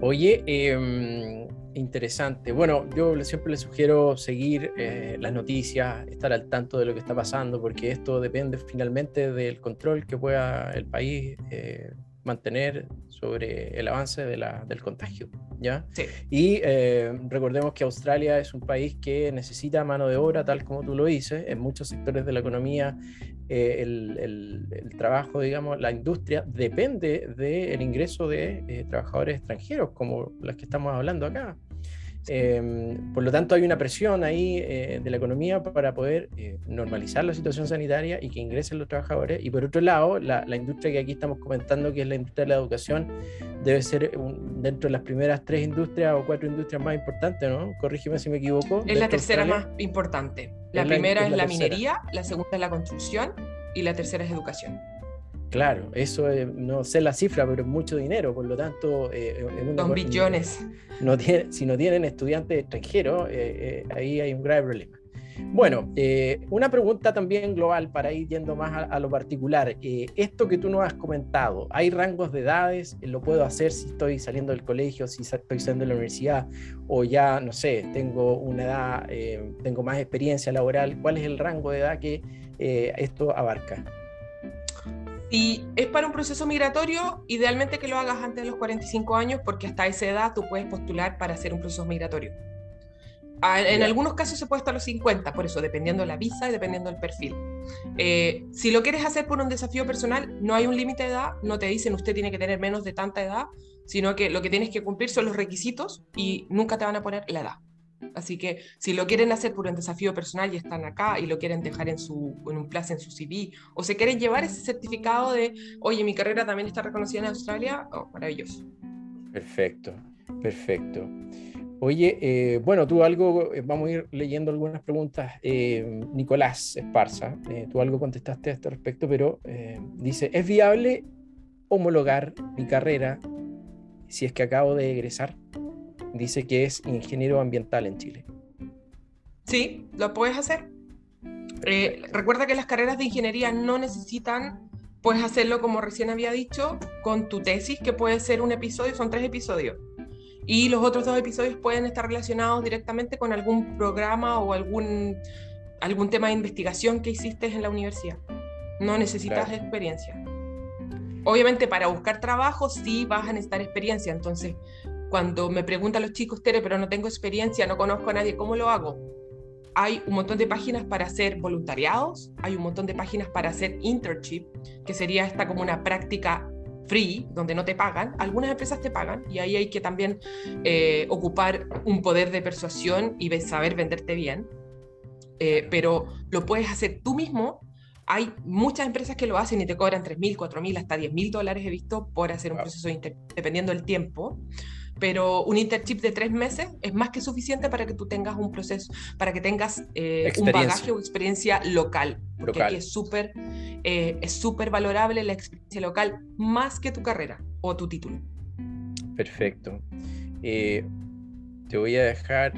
Oye, em, interesante. Bueno, yo siempre les sugiero seguir eh, las noticias, estar al tanto de lo que está pasando, porque esto depende finalmente del control que pueda el país mantener sobre el avance de la, del contagio. ¿ya? Y eh, recordemos que Australia es un país que necesita mano de obra, tal como tú lo dices, en muchos sectores de la economía. Eh, el, el, trabajo, digamos, la industria depende del ingreso de eh, trabajadores extranjeros, como los que estamos hablando acá. Em, por lo tanto, hay una presión ahí eh, de la economía para poder eh, normalizar la situación sanitaria y que ingresen los trabajadores. Y por otro lado, la, industria que aquí estamos comentando, que es la industria de la educación, debe ser dentro de las primeras tres industrias o cuatro industrias más importantes, ¿no? Corrígeme si me equivoco. Es la tercera más importante. La primera es la minería, la segunda es la construcción y la tercera es educación. Claro, eso no sé la cifra, pero es mucho dinero, por lo tanto... Eh, Son billones. No tiene, si no tienen estudiantes extranjeros, eh, eh, ahí hay un grave problema. Bueno, una pregunta también global para ir yendo más a, lo particular. esto que tú nos has comentado, ¿hay rangos de edades? ¿Lo puedo hacer si estoy saliendo del colegio, si estoy saliendo de la universidad o ya, no sé, tengo una edad, tengo más experiencia laboral? ¿Cuál es el rango de edad que esto abarca? Y es para un proceso migratorio, idealmente que lo hagas antes de los 45 años, porque hasta esa edad tú puedes postular para hacer un proceso migratorio. En algunos casos se puede hasta los 50, por eso, dependiendo de la visa y dependiendo del perfil. Eh, si lo quieres hacer por un desafío personal, no hay un límite de edad, no te dicen usted tiene que tener menos de tanta edad, sino que lo que tienes que cumplir son los requisitos y nunca te van a poner la edad. Así que si lo quieren hacer por un desafío personal y están acá y lo quieren dejar en, su, en un plazo en su CV, o se quieren llevar ese certificado de, oye, mi carrera también está reconocida en Australia, oh, maravilloso. Perfecto, perfecto. Oye, eh, bueno, tú algo, eh, vamos a ir leyendo algunas preguntas. Eh, Nicolás Esparza, tú algo contestaste a este respecto, pero dice, ¿es viable homologar mi carrera si es que acabo de egresar? Dice que es ingeniero ambiental en Chile. Sí, lo puedes hacer. recuerda que las carreras de ingeniería no necesitan, puedes hacerlo como recién había dicho, con tu tesis, que puede ser un episodio, son tres episodios y los otros dos episodios pueden estar relacionados directamente con algún programa o algún, algún tema de investigación que hiciste en la universidad. No necesitas experiencia. Obviamente para buscar trabajo sí vas a necesitar experiencia. Entonces, cuando me preguntan los chicos, Tere, pero no tengo experiencia, no conozco a nadie, ¿cómo lo hago? Hay un montón de páginas para hacer voluntariados, hay un montón de páginas para hacer internship, que sería esta como una práctica free, donde no te pagan, algunas empresas te pagan y ahí hay que también eh, ocupar un poder de persuasión y saber venderte bien, eh, pero lo puedes hacer tú mismo. Hay muchas empresas que lo hacen y te cobran 3.000, 4.000, hasta 10.000 dólares he visto por hacer un proceso dependiendo del tiempo pero un internship de tres meses es más que suficiente para que tú tengas un proceso, para que tengas eh, un bagaje o experiencia local, porque aquí es súper eh, es súper valorable la experiencia local más que tu carrera o tu título. Perfecto. Eh, te voy a dejar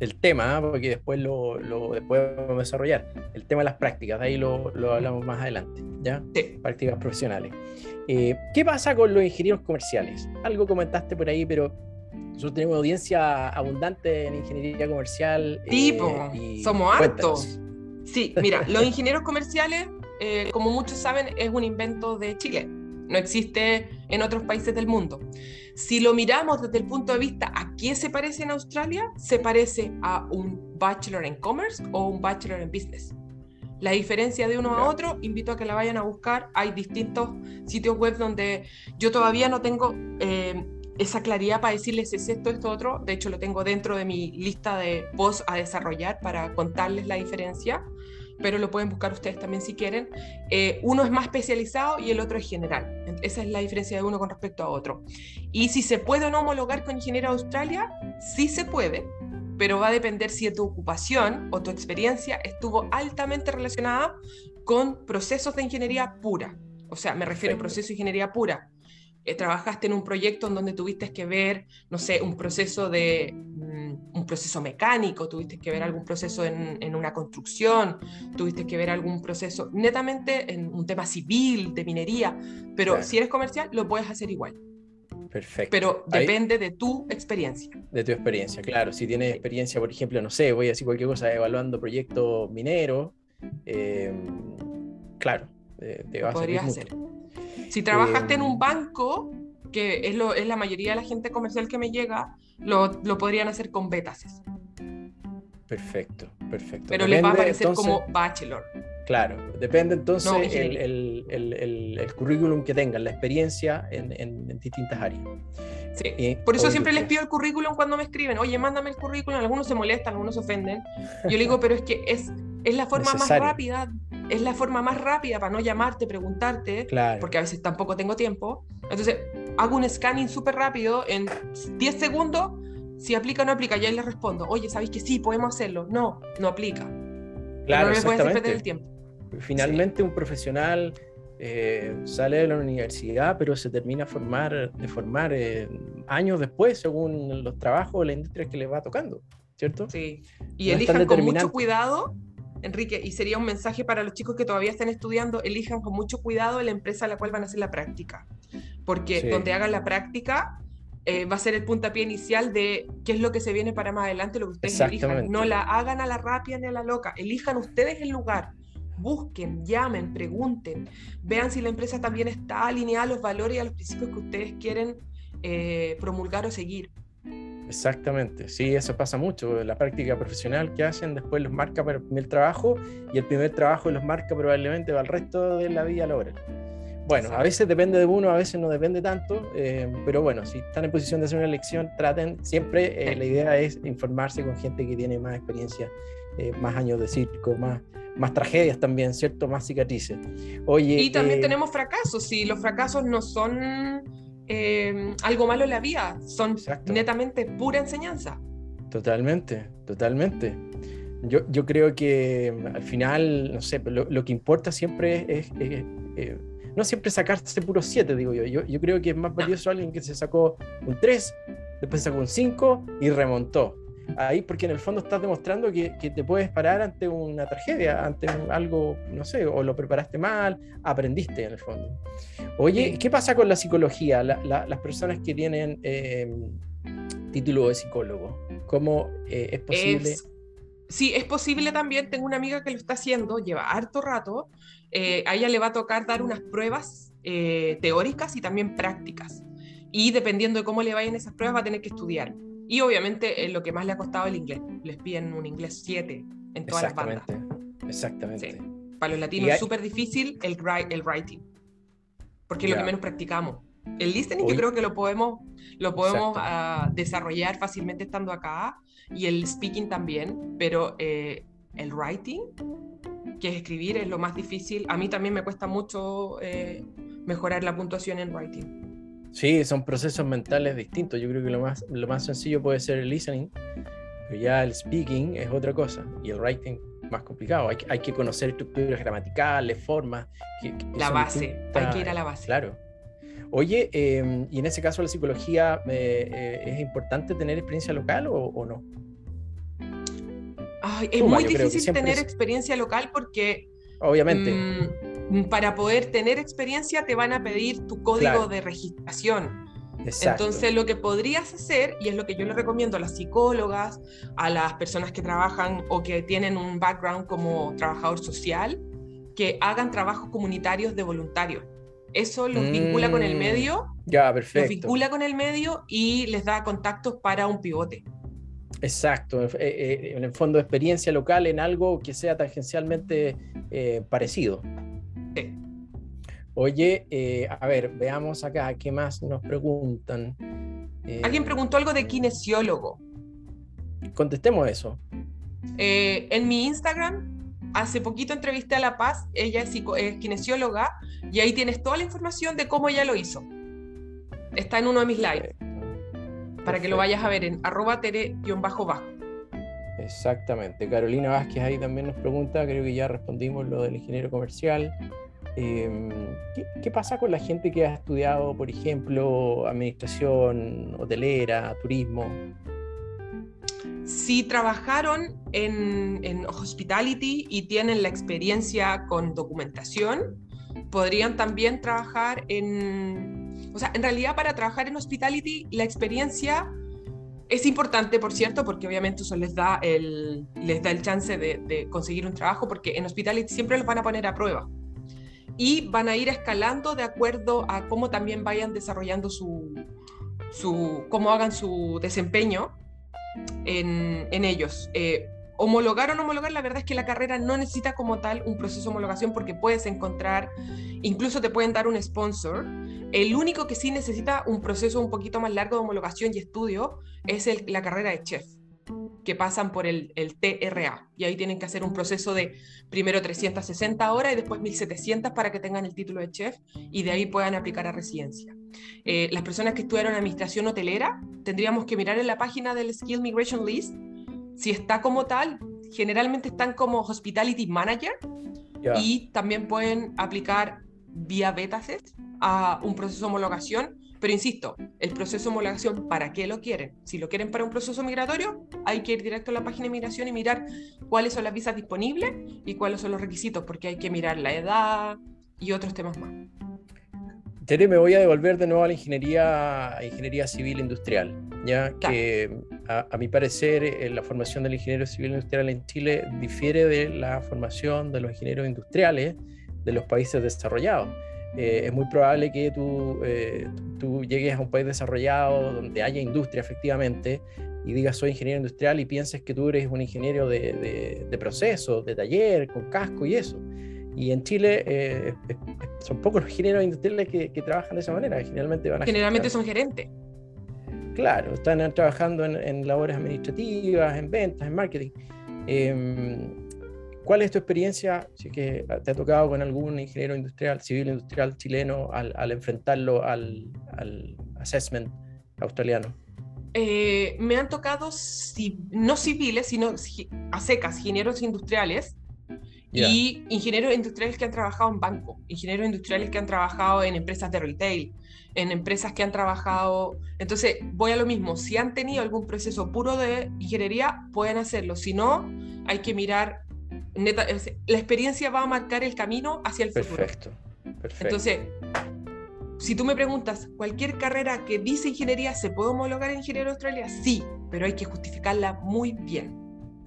el tema, ¿ah? porque después lo, lo después vamos a desarrollar. El tema de las prácticas, de ahí lo, lo hablamos más adelante, ¿ya? Sí. Prácticas profesionales. Eh, ¿Qué pasa con los ingenieros comerciales? Algo comentaste por ahí, pero nosotros tenemos una audiencia abundante en ingeniería comercial. Tipo, eh, somos hartos. Sí, mira, los ingenieros comerciales, eh, como muchos saben, es un invento de Chile. No existe en otros países del mundo. Si lo miramos desde el punto de vista a qué se parece en Australia, se parece a un Bachelor en Commerce o un Bachelor en Business. La diferencia de uno a otro, invito a que la vayan a buscar. Hay distintos sitios web donde yo todavía no tengo eh, esa claridad para decirles es esto, esto, otro. De hecho, lo tengo dentro de mi lista de posts a desarrollar para contarles la diferencia, pero lo pueden buscar ustedes también si quieren. Eh, uno es más especializado y el otro es general. Esa es la diferencia de uno con respecto a otro. Y si se puede o no homologar con Ingeniero Australia, sí se puede pero va a depender si tu ocupación o tu experiencia estuvo altamente relacionada con procesos de ingeniería pura. O sea, me refiero a proceso de ingeniería pura. Eh, trabajaste en un proyecto en donde tuviste que ver, no sé, un proceso de mm, un proceso mecánico, tuviste que ver algún proceso en, en, una construcción, tuviste que ver algún proceso netamente en un tema civil, de minería, pero si eres comercial lo puedes hacer igual. Perfecto. Pero depende de tu experiencia. De tu experiencia, claro. Si tienes experiencia, por ejemplo, no sé, voy a decir cualquier cosa, evaluando proyectos mineros, eh, claro, eh, te vas a hacer. Si trabajaste en un eh, banco, que es, lo, es la mayoría de la gente comercial que me llega, lo, lo podrían hacer con betas. Perfecto, perfecto. Pero les va a aparecer como bachelor. Claro, depende entonces el, el, el, currículum que tengan, la experiencia en, en, distintas áreas. Sí. Por eso siempre les pido el currículum cuando me escriben, oye, mándame el currículum, algunos se molestan, algunos se ofenden. Yo le digo, pero es que es, es la forma más rápida, es la forma más rápida para no llamarte, preguntarte, porque a veces tampoco tengo tiempo. Entonces, hago un scanning súper rápido en 10 segundos si aplica o no aplica, ya le respondo, oye, ¿sabéis que sí, podemos hacerlo? No, no aplica. Claro, no me puedes perder el tiempo. Finalmente un profesional eh, sale de la universidad, pero se termina formar, de formar eh, años después, según los trabajos o la industria que le va tocando, ¿cierto? Sí, y elijan con mucho cuidado, Enrique, y sería un mensaje para los chicos que todavía están estudiando, elijan con mucho cuidado la empresa a la cual van a hacer la práctica, porque donde hagan la práctica eh, va a ser el puntapié inicial de qué es lo que se viene para más adelante, lo que ustedes elijan. No la hagan a la rápida ni a la loca, elijan ustedes el lugar. Busquen, llamen, pregunten, vean si la empresa también está alineada a los valores y a los principios que ustedes quieren eh, promulgar o seguir. Exactamente, sí, eso pasa mucho. La práctica profesional que hacen después los marca para el primer trabajo y el primer trabajo los marca probablemente para el resto de la vida laboral. Bueno, a veces depende de uno, a veces no depende tanto, eh, pero bueno, si están en posición de hacer una elección, traten, siempre eh, la idea es informarse con gente que tiene más experiencia, eh, más años de circo, más, más tragedias también, ¿cierto? Más cicatrices. Oye, y también tenemos fracasos, si los fracasos no son algo malo en la vida, son netamente pura enseñanza. Totalmente, totalmente. Yo, yo creo que mm, al final, no sé, lo, lo que importa siempre es, es no siempre sacarse puro 7, digo yo. yo. yo. creo que es más valioso alguien que se sacó un 3, después sacó un 5 y remontó. Ahí, porque en el fondo estás demostrando que, que te puedes parar ante una tragedia, ante algo, no sé, o lo preparaste mal, aprendiste en el fondo. Oye, ¿qué pasa con la psicología? las personas que tienen em, título de psicólogo, ¿cómo eh, es posible? sí, es posible también. Tengo una amiga que lo está haciendo, lleva harto rato, eh, a ella le va a tocar dar unas pruebas eh, teóricas y también prácticas. Y dependiendo de cómo le vayan esas pruebas, va a tener que estudiar. Y obviamente eh, lo que más le ha costado el inglés. Les piden un inglés 7 en todas las bandas. Exactamente. Para los latinos es súper difícil el, el writing, porque es lo que menos practicamos. El listening yo creo que lo podemos, lo podemos ah, desarrollar fácilmente estando acá y el speaking también, pero el writing que es escribir, es lo más difícil. A mí también me cuesta mucho eh, mejorar la puntuación en writing. Sí, son procesos mentales distintos. Yo creo que lo más, lo más sencillo puede ser el listening, pero ya el speaking es otra cosa y el writing más complicado. Hay, hay que conocer estructuras gramaticales, formas. la base, hay que ir a la base. Claro. Oye, em, y en ese caso la psicología, eh, eh, ¿es importante tener experiencia local o no? es muy difícil tener experiencia local porque... Obviamente. Mm, para poder tener experiencia te van a pedir tu código de registración. Entonces lo que podrías hacer, y es lo que yo le recomiendo a las psicólogas, a las personas que trabajan o que tienen un background como trabajador social, que hagan trabajos comunitarios de voluntarios. Eso los vincula con el mm, medio. Ya, perfecto. Los vincula con el medio y les da contactos para un pivote. Exacto, eh, eh, en el fondo experiencia local en algo que sea tangencialmente eh, parecido. Oye, a ver, veamos acá, ¿qué más nos preguntan? Alguien preguntó algo de kinesiólogo. Contestemos eso. en mi Instagram, hace poquito entrevisté a La Paz, ella es, es kinesióloga, y ahí tienes toda la información de cómo ella lo hizo. Está en uno de mis lives para que lo vayas a ver en arroba tere-bajo. Exactamente. Carolina Vázquez ahí también nos pregunta, creo que ya respondimos lo del ingeniero comercial. Em, ¿qué, pasa con la gente que ha estudiado, por ejemplo, administración hotelera, turismo? Si trabajaron en, en hospitality y tienen la experiencia con documentación, podrían también trabajar en o sea, en realidad para trabajar en hospitality la experiencia es importante, por cierto, porque obviamente eso les da el, les da el chance de, conseguir un trabajo, porque en hospitality siempre los van a poner a prueba. Y van a ir escalando de acuerdo a cómo también vayan desarrollando su, su cómo hagan su desempeño en, en ellos. Eh, homologar o no homologar, la verdad es que la carrera no necesita como tal un proceso de homologación porque puedes encontrar, incluso te pueden dar un sponsor. El único que sí necesita un proceso un poquito más largo de homologación y estudio es la carrera de chef, que pasan por el, TRA. Y ahí tienen que hacer un proceso de primero 360 horas y después 1700 para que tengan el título de chef y de ahí puedan aplicar a residencia. Eh, las personas que estudiaron administración hotelera, tendríamos que mirar en la página del Skill Migration List si está como tal, generalmente están como Hospitality Manager y también pueden aplicar vía betaset a un proceso de homologación. Pero insisto, el proceso de homologación, ¿para qué lo quieren? Si lo quieren para un proceso migratorio, hay que ir directo a la página de migración y mirar cuáles son las visas disponibles y cuáles son los requisitos, porque hay que mirar la edad y otros temas más. Tere, me voy a devolver de nuevo a la ingeniería, ingeniería civil industrial, ya que a, mi parecer eh, la formación del ingeniero civil industrial en Chile difiere de la formación de los ingenieros industriales de los países desarrollados. Eh, es muy probable que tu, eh, tú llegues a un país desarrollado donde haya industria efectivamente y digas soy ingeniero industrial y pienses que tú eres un ingeniero de, de, proceso, de taller, con casco y eso. Y en Chile eh, son pocos los ingenieros industriales que, trabajan de esa manera. Generalmente van a Generalmente son gerentes. Claro, están trabajando en, labores administrativas, en ventas, en marketing. ¿Cuál es tu experiencia, si que te ha tocado con algún ingeniero industrial, civil industrial chileno al, enfrentarlo al, assessment australiano? Eh, me han tocado, no civiles, sino a secas, ingenieros industriales y ingenieros industriales que han trabajado en banco, ingenieros industriales que han trabajado en empresas de retail, en empresas que han trabajado. Entonces, voy a lo mismo, si han tenido algún proceso puro de ingeniería, pueden hacerlo. Si no, hay que mirar la experiencia va a marcar el camino hacia el futuro. Perfecto, perfecto. Entonces, si tú me preguntas, ¿cualquier carrera que dice ingeniería se puede homologar en ingeniería australia? Sí, pero hay que justificarla muy bien.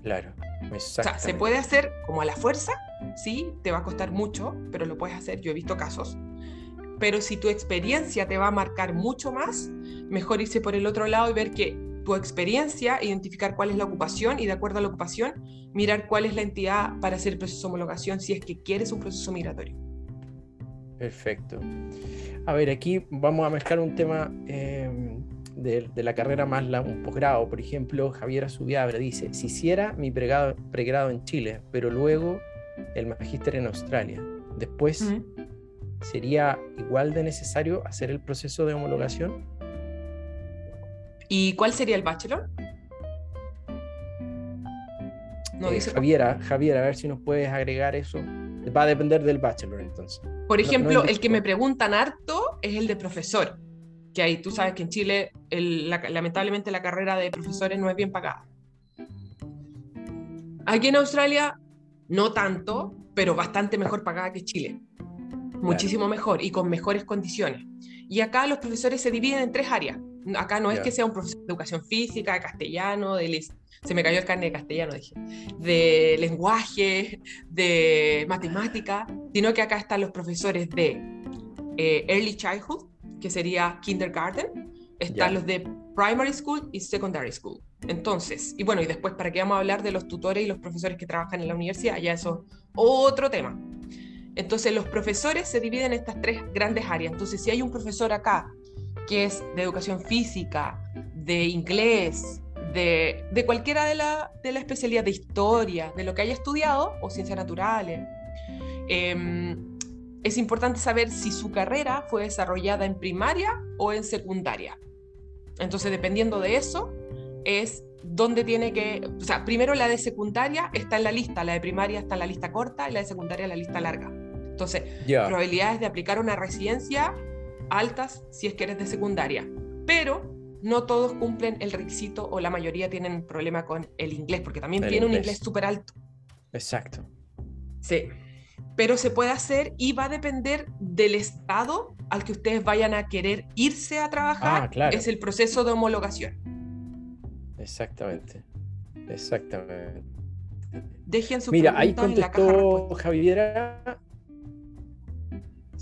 Claro. O sea, se puede hacer como a la fuerza, sí, te va a costar mucho, pero lo puedes hacer, yo he visto casos. Pero si tu experiencia te va a marcar mucho más, mejor irse por el otro lado y ver que tu experiencia, identificar cuál es la ocupación y de acuerdo a la ocupación, mirar cuál es la entidad para hacer el proceso de homologación si es que quieres un proceso migratorio. Perfecto. A ver, aquí vamos a mezclar un tema em, de, la carrera más la, un posgrado. Por ejemplo, Javier Azubiabra dice, si hiciera mi pregrado, pregrado en Chile, pero luego el magíster en Australia, después, ¿sería igual de necesario hacer el proceso de homologación? ¿Y cuál sería el bachelor? No, eh, Javiera, Javier, a ver si nos puedes agregar eso. Va a depender del bachelor entonces. Por ejemplo, el que me preguntan harto es el de profesor, que ahí tú sabes que en Chile lamentablemente la carrera de profesores no es bien pagada. Aquí en Australia no tanto, pero bastante mejor pagada que Chile. Muchísimo mejor y con mejores condiciones. Y acá los profesores se dividen en tres áreas. Acá no es que sea un profesor de educación física, de castellano, de se me cayó el carne de castellano, dije, de lenguaje, de matemática, sino que acá están los profesores de eh, Early Childhood, que sería kindergarten, están los de Primary School y Secondary School. Entonces, y bueno, y después, ¿para qué vamos a hablar de los tutores y los profesores que trabajan en la universidad? Ya eso otro tema. Entonces, los profesores se dividen en estas tres grandes áreas. Entonces, si hay un profesor acá que es de educación física, de inglés, de, de cualquiera de la, de la especialidad de historia, de lo que haya estudiado o ciencias naturales. Em, es importante saber si su carrera fue desarrollada en primaria o en secundaria. Entonces, dependiendo de eso, es dónde tiene que, o sea, primero la de secundaria está en la lista, la de primaria está en la lista corta y la de secundaria en la lista larga. Entonces, probabilidades de aplicar una residencia altas si es que eres de secundaria, pero no todos cumplen el requisito o la mayoría tienen problema con el inglés, porque también tiene un inglés súper alto. Exacto. Sí, pero se puede hacer y va a depender del estado al que ustedes vayan a querer irse a trabajar. Ah, es el proceso de homologación. Exactamente. Exactamente. Dejen su Mira, ahí contestó Javiera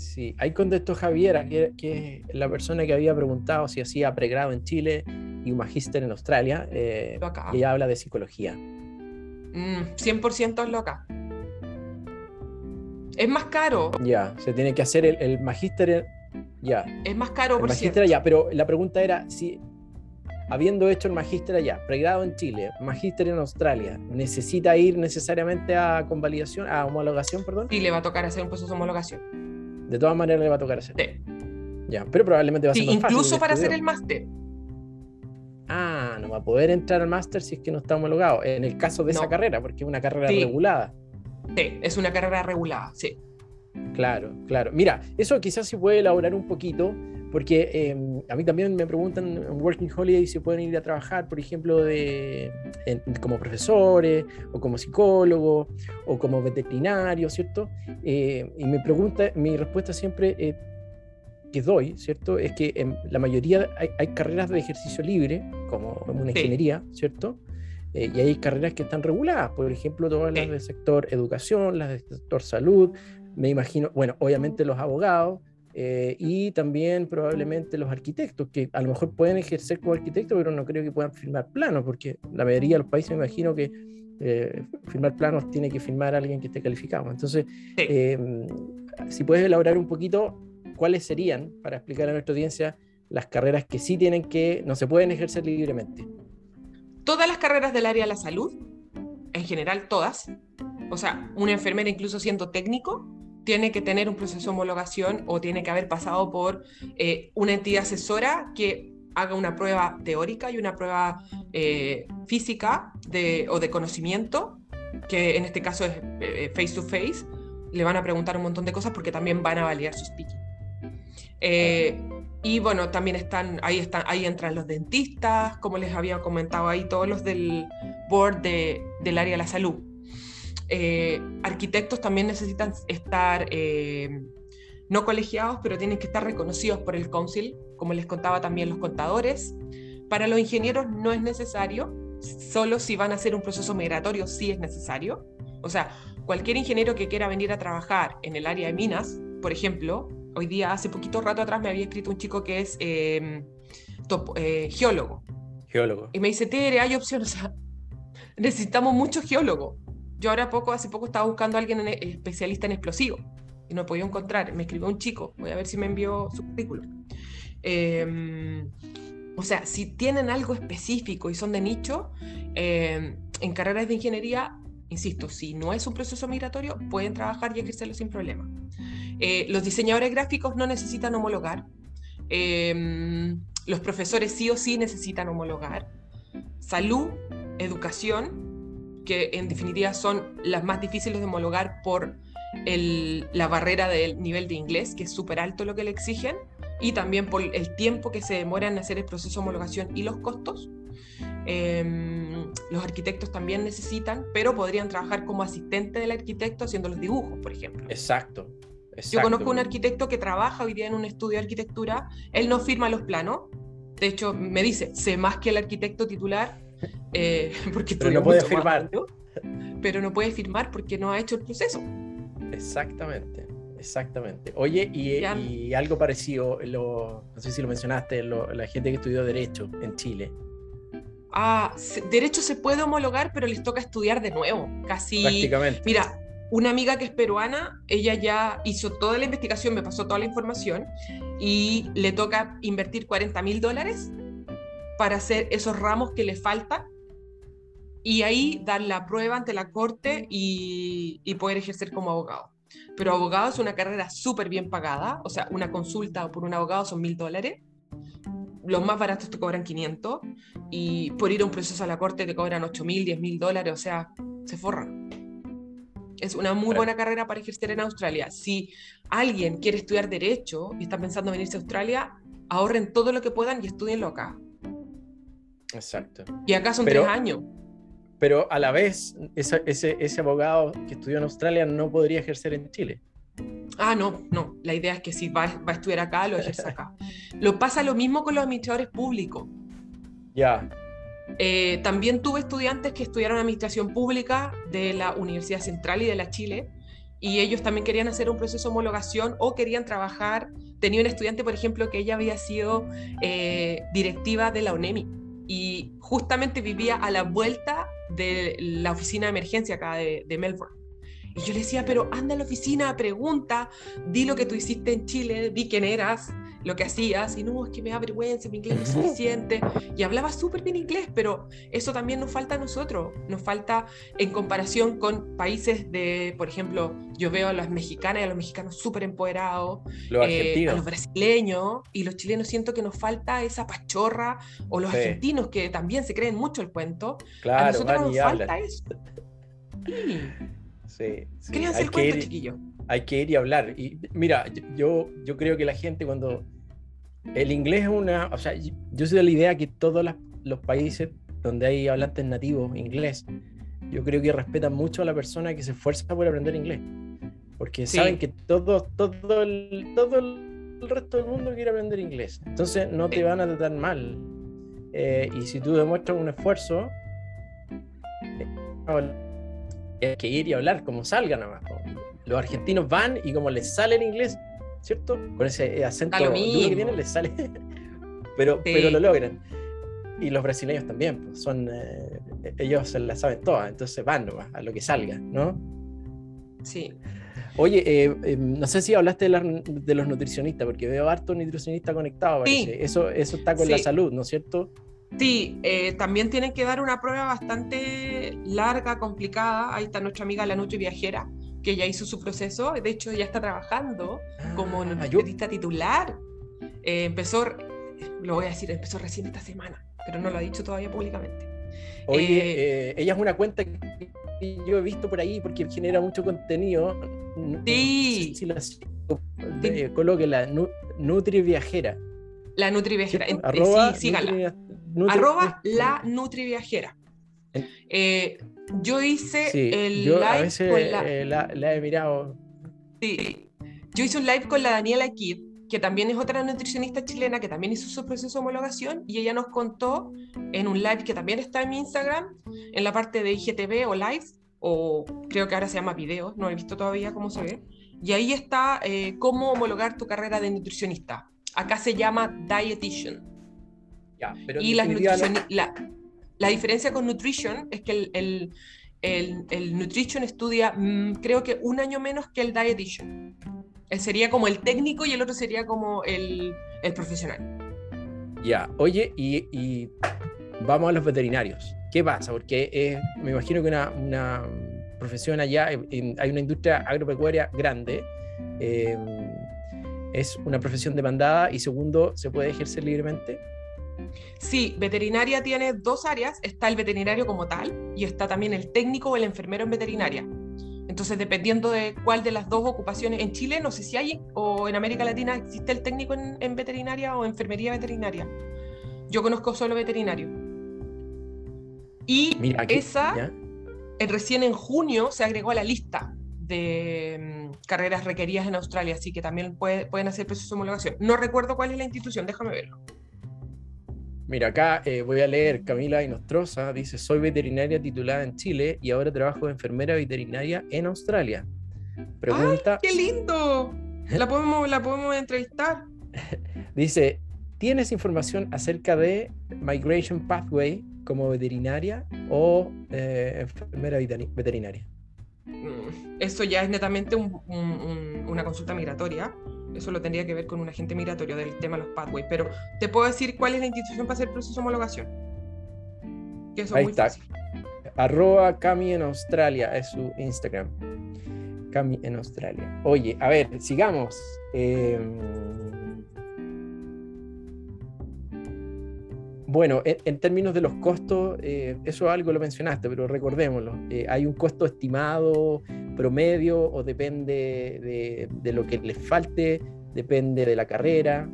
Sí, ahí contestó Javiera, que, es la persona que había preguntado si hacía pregrado en Chile y un magíster en Australia. Eh, y ella habla de psicología. 100% mm, es loca. Es más caro. Ya, se tiene que hacer el, magíster. Ya. Es más caro, el magíster allá, pero la pregunta era si, habiendo hecho el magíster allá, pregrado en Chile, magíster en Australia, ¿necesita ir necesariamente a convalidación, a homologación, perdón? Sí, le va a tocar hacer un proceso de homologación. De todas maneras le va a tocar hacer. Sí. Ya, pero probablemente va a ser más incluso para hacer el máster. Ah, no va a poder entrar al máster si es que no está homologado. En el caso de esa carrera, porque es una carrera regulada. Sí, es una carrera regulada, sí. Claro, claro. Mira, eso quizás se puede elaborar un poquito, porque em, a mí también me preguntan en Working Holiday si pueden ir a trabajar, por ejemplo, de, como profesores, o como psicólogos, o como veterinarios, ¿cierto? Eh, y me pregunta, mi respuesta siempre eh, que doy, ¿cierto? Es que en la mayoría hay, carreras de ejercicio libre, como una ingeniería, ¿cierto? Eh, y hay carreras que están reguladas, por ejemplo, todas las del sector educación, las del sector salud, me imagino, bueno, obviamente los abogados, eh, y también probablemente los arquitectos, que a lo mejor pueden ejercer como arquitectos, pero no creo que puedan firmar planos, porque la mayoría de los países me imagino que eh, firmar planos tiene que firmar alguien que esté calificado. Entonces, em, si puedes elaborar un poquito cuáles serían, para explicar a nuestra audiencia, las carreras que sí tienen que, no se pueden ejercer libremente. Todas las carreras del área de la salud, en general todas, o sea, una enfermera incluso siendo técnico, tiene que tener un proceso de homologación o tiene que haber pasado por eh, una entidad asesora que haga una prueba teórica y una prueba eh, física de, o de conocimiento, que en este caso es eh, face to face. Le van a preguntar un montón de cosas porque también van a validar su speaking. y bueno, también están ahí, están, ahí entran los dentistas, como les había comentado ahí, todos los del board de, del área de la salud. Eh, arquitectos también necesitan estar eh, no colegiados, pero tienen que estar reconocidos por el council, como les contaba también los contadores. Para los ingenieros no es necesario, solo si van a hacer un proceso migratorio sí es necesario. O sea, cualquier ingeniero que quiera venir a trabajar en el área de minas, por ejemplo, hoy día, hace poquito rato atrás, me había escrito un chico que es em, eh, geólogo. Geólogo. Y me dice, Tere, hay opciones. necesitamos muchos geólogos. Yo ahora poco, hace poco estaba buscando a alguien especialista en explosivos y no podido encontrar. Me escribió un chico, voy a ver si me envió su currículum. Em, o sea, si tienen algo específico y son de nicho, em, en carreras de ingeniería, insisto, si no es un proceso migratorio, pueden trabajar y ejercerlo sin problema. Eh, los diseñadores gráficos no necesitan homologar. Em, los profesores sí o sí necesitan homologar. Salud, educación que en definitiva son las más difíciles de homologar por la barrera del nivel de inglés, que es súper alto lo que le exigen, y también por el tiempo que se demora en hacer el proceso de homologación y los costos. Em, los arquitectos también necesitan, pero podrían trabajar como asistente del arquitecto haciendo los dibujos, por ejemplo. Exacto. Yo conozco un arquitecto que trabaja hoy día en un estudio de arquitectura, él no firma los planos, de hecho me dice, sé más que el arquitecto titular, eh, porque pero no puede firmar. pero no puede firmar porque no ha hecho el proceso. Exactamente, exactamente. Oye, y, algo parecido, lo, no sé si lo mencionaste, la gente que estudió Derecho en Chile. Ah, Derecho se puede homologar, pero les toca estudiar de nuevo, casi. Prácticamente. Mira, una amiga que es peruana, ella ya hizo toda la investigación, me pasó toda la información y le toca invertir 40 mil dólares para hacer esos ramos que le faltan y ahí dar la prueba ante la corte y, poder ejercer como abogado. Pero abogado es una carrera súper bien pagada, o sea, una consulta por un abogado son mil dólares, los más baratos te cobran 500 y por ir a un proceso a la corte te cobran 8 mil, 10 mil dólares, o sea, se forran. Es una muy buena carrera para ejercer en Australia. Si alguien quiere estudiar derecho y está pensando en venirse a Australia, ahorren todo lo que puedan y estudienlo acá. Exacto. Y acá son tres años. Pero a la vez, ese, ese, abogado que estudió en Australia no podría ejercer en Chile. Ah, no, no. La idea es que si va, va a estudiar acá, lo ejerce acá. lo pasa lo mismo con los administradores públicos. Ya. Eh, también tuve estudiantes que estudiaron administración pública de la Universidad Central y de la Chile, y ellos también querían hacer un proceso de homologación o querían trabajar. Tenía un estudiante, por ejemplo, que ella había sido eh, directiva de la UNEMI y justamente vivía a la vuelta de la oficina de emergencia acá de, Melbourne. Y yo le decía, pero anda a la oficina, pregunta, di lo que tú hiciste en Chile, di quién eras, lo que hacías, y no, es que me da vergüenza, mi inglés no es suficiente. Y hablaba súper bien inglés, pero eso también nos falta a nosotros. Nos falta en comparación con países de, por ejemplo, yo veo a las mexicanas y a los mexicanos súper empoderados, los, eh, a los brasileños y los chilenos siento que nos falta esa pachorra, o los argentinos que también se creen mucho el cuento. Claro, a nosotros nos falta eso. Sí. Sí, Créanse el cuento, chiquillo hay que ir y hablar. Y mira, yo, yo creo que la gente cuando... El inglés es una... O sea, yo soy de la idea que todos los países donde hay hablantes nativos inglés, yo creo que respetan mucho a la persona que se esfuerza por aprender inglés. Porque saben que todo, todo, el, todo el resto del mundo quiere aprender inglés. Entonces no te van a tratar mal. Eh, y si tú demuestras un esfuerzo, eh, hay que ir y hablar como salga nada más los argentinos van y como les sale el inglés, ¿cierto? Con ese acento duro que tienen, les sale. pero, pero lo logran. Y los brasileños también, pues, son, eh, ellos se la saben todas, entonces van a lo que salga, ¿no? Sí. Oye, eh, eh, no sé si hablaste de, los nutricionistas, porque veo harto nutricionista conectado, parece. Eso, eso está con la salud, ¿no es cierto? Sí, también tienen que dar una prueba bastante larga, complicada. Ahí está nuestra amiga la Nutri Viajera, que ya hizo su proceso. De hecho, ya está trabajando como ah, nutricionista titular. empezó, lo voy a decir, empezó recién esta semana pero no lo ha dicho todavía públicamente. Oye, eh, eh, ella es una cuenta que yo he visto por ahí porque genera mucho contenido. Sí. si la, coloque la Nutri Viajera. La Nutri Viajera. arroba, sí, sígala. Arroba la Nutri Viajera. Eh, yo hice el live con la... la... he mirado. Sí. Yo hice un live con la Daniela Kidd que también es otra nutricionista chilena que también hizo su proceso de homologación y ella nos contó en un live que también está en mi Instagram, en la parte de IGTV o live, o creo que ahora se llama video, no he visto todavía cómo se ve, y ahí está eh, cómo homologar tu carrera de nutricionista. Acá se llama dietitian. Y la, la, diferencia con nutrition es que el, el, el, el nutrition estudia mm, creo que un año menos que el dietitian. Él sería como el técnico y el otro sería como el, el profesional. Ya, oye, y, vamos a los veterinarios. ¿Qué pasa? Porque me imagino que una, una profesión allá, hay una industria agropecuaria grande, em, es una profesión demandada y segundo, ¿se puede ejercer libremente? Sí, veterinaria tiene dos áreas, está el veterinario como tal y está también el técnico o el enfermero en veterinaria. Entonces, dependiendo de cuál de las dos ocupaciones, en Chile no sé si hay, o en América Latina existe el técnico en, veterinaria o enfermería veterinaria. Yo conozco solo veterinario. Y esa, recién en junio se agregó a la lista de mm, carreras requeridas en Australia, así que también pueden hacer proceso de homologación. No recuerdo cuál es la institución, déjame verlo. Mira, acá eh, voy a leer Camila Inostroza, dice, soy veterinaria titulada en Chile y ahora trabajo de enfermera veterinaria en Australia. Pregunta... ¡Ay, qué lindo! La podemos, la podemos entrevistar. dice, ¿tienes información acerca de Migration Pathway como veterinaria o eh, enfermera veterinaria? Mm, eso ya es netamente una consulta migratoria eso lo tendría que ver con un agente migratorio del tema de los pathways, pero te puedo decir cuál es la institución para hacer el proceso de homologación. Ahí está. Arroba Cami en Australia es su Instagram. Cami en Australia. Oye, a ver, sigamos. Em, bueno, en, términos de los costos, eh, eso algo lo mencionaste, pero recordémoslo. Eh, ¿Hay un costo estimado promedio o depende de, lo que les falte? ¿Depende de la carrera?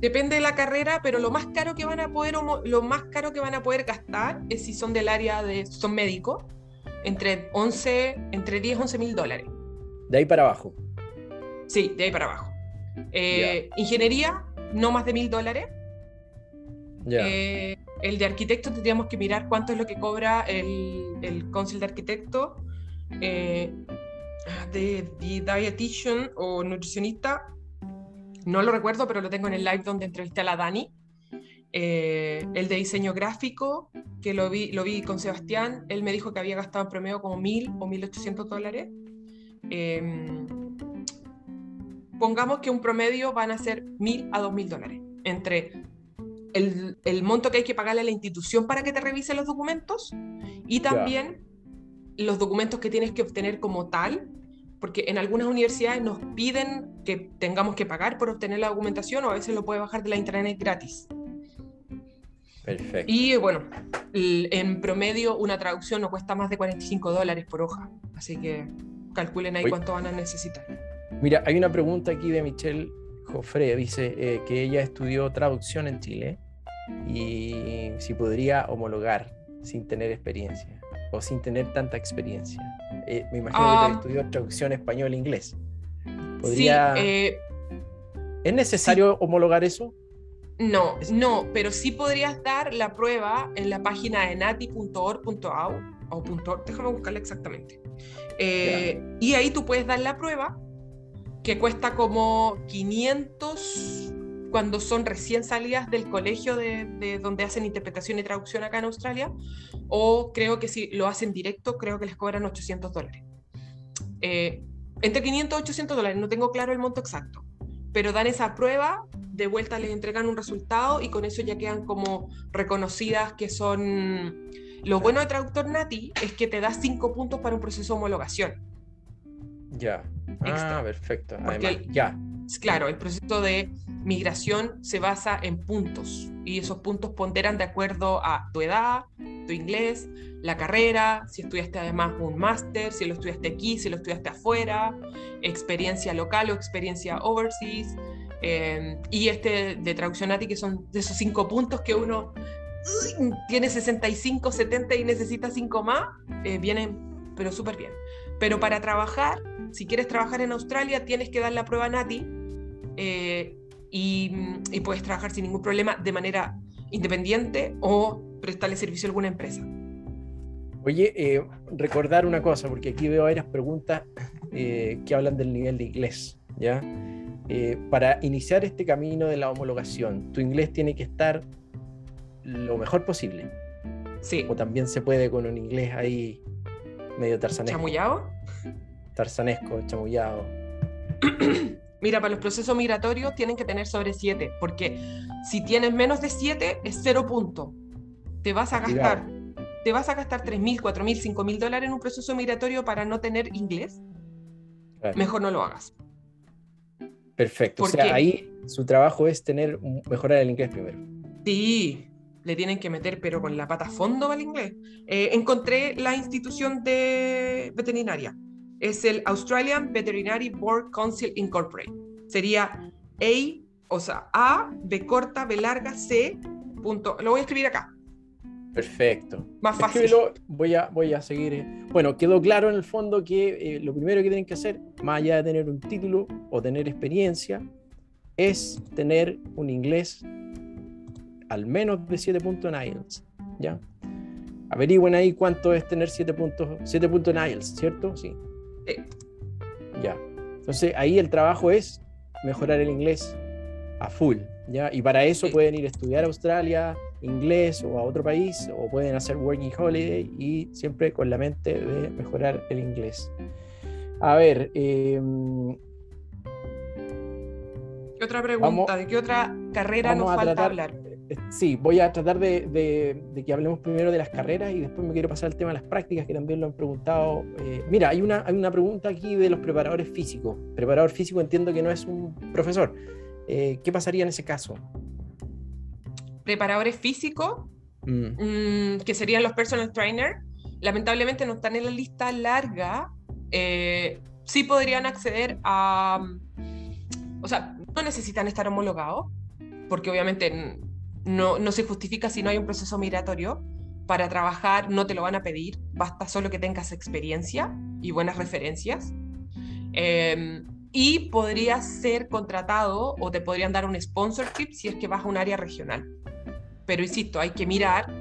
Depende de la carrera, pero lo más caro que van a poder lo más caro que van a poder gastar es si son del área de son médicos, entre 11, entre 10 11 mil dólares. De ahí para abajo. Sí, de ahí para abajo. Eh, ingeniería, no más de mil dólares. Eh, el de arquitecto tendríamos que mirar cuánto es lo que cobra el, el council de arquitecto. Eh, de, dietitian o nutricionista, no lo recuerdo, pero lo tengo en el live donde entrevisté a la Dani. Eh, el de diseño gráfico, que lo vi, lo vi con Sebastián, él me dijo que había gastado en promedio como mil o 1.800 dólares. Em, pongamos que un promedio van a ser mil a dos mil dólares entre el, monto que hay que pagarle a la institución para que te revise los documentos y también los documentos que tienes que obtener como tal, porque en algunas universidades nos piden que tengamos que pagar por obtener la documentación o a veces lo puede bajar de la internet gratis. Perfecto. Y bueno, en promedio una traducción no cuesta más de 45 dólares por hoja, así que calculen ahí cuánto van a necesitar. Mira, hay una pregunta aquí de Michelle Joffre, dice eh, que ella estudió traducción en Chile y si podría homologar sin tener experiencia o sin tener tanta experiencia. Eh, me imagino que ah. estudió traducción español-inglés. ¿Podría... Eh, ¿Es necesario homologar eso? No, no, pero sí podrías dar la prueba en la página de nati.org.au o déjame buscarla exactamente. Eh, y ahí tú puedes dar la prueba que cuesta como 500 cuando son recién salidas del colegio de, donde hacen interpretación y traducción acá en Australia, o creo que si lo hacen directo, creo que les cobran 800 dólares. Eh, entre 500 y 800 dólares, no tengo claro el monto exacto, pero dan esa prueba, de vuelta les entregan un resultado y con eso ya quedan como reconocidas que son... Lo bueno de Traductor Nati es que te da 5 puntos para un proceso de homologación. Ya. Ah, perfecto. Porque ya. Claro, el proceso de migración se basa en puntos y esos puntos ponderan de acuerdo a tu edad, tu inglés, la carrera, si estudiaste además un máster, si lo estudiaste aquí, si lo estudiaste afuera, experiencia local o experiencia overseas. Eh, y este de traducción ATI, que son de esos cinco puntos que uno tiene 65, 70 y necesita cinco más, eh, vienen pero súper bien. Pero para trabajar, si quieres trabajar en Australia, tienes que dar la prueba NATI eh, y, puedes trabajar sin ningún problema de manera independiente o prestarle servicio a alguna empresa. Oye, eh, recordar una cosa, porque aquí veo varias preguntas eh, que hablan del nivel de inglés, ¿ya? para iniciar este camino de la homologación, tu inglés tiene que estar lo mejor posible. Sí. O también se puede con un inglés ahí medio tarzanesco. ¿Chamullado? Tarzanesco, chamullado. Mira, para los procesos migratorios tienen que tener sobre 7, porque si tienes menos de 7 es cero punto. Te vas a gastar, te vas a gastar 3.000, 4.000, 5.000 dólares en un proceso migratorio para no tener inglés. Mejor no lo hagas. Perfecto. O sea, ahí su trabajo es tener mejorar el inglés primero. Sí, le tienen que meter, pero con la pata fondo al inglés. Eh, encontré la institución de veterinaria es el Australian Veterinary Board Council Incorporated. Sería A, o sea, A, B corta, B larga, C, punto. Lo voy a escribir acá. Perfecto. Más fácil. voy a, voy a seguir. Eh. Bueno, quedó claro en el fondo que eh, lo primero que tienen que hacer, más allá de tener un título o tener experiencia, es tener un inglés al menos de 7 puntos en IELTS. ¿Ya? Averigüen ahí cuánto es tener 7 puntos, 7 puntos en IELTS, ¿cierto? Sí. Ya. Entonces ahí el trabajo es mejorar el inglés a full, ¿ya? Y para eso pueden ir a estudiar a Australia, inglés o a otro país, o pueden hacer working holiday y siempre con la mente de mejorar el inglés. A ver. Em, ¿Qué otra pregunta? ¿De qué otra carrera nos falta hablar? Eh, sí, voy a tratar de, que hablemos primero de las carreras y después me quiero pasar al tema de las prácticas, que también lo han preguntado. Eh, mira, hay una, hay una pregunta aquí de los preparadores físicos. Preparador físico entiendo que no es un profesor. Eh, ¿Qué pasaría en ese caso? Preparadores físicos, mm. Mm, que serían los personal trainers, lamentablemente no están en la lista larga. sí podrían acceder a... O sea, no necesitan estar homologados, porque obviamente no, se justifica si no hay un proceso migratorio. Para trabajar no te lo van a pedir, basta solo que tengas experiencia y buenas referencias. Em, y podrías ser contratado o te podrían dar un sponsorship si es que vas a un área regional. Pero insisto, hay que mirar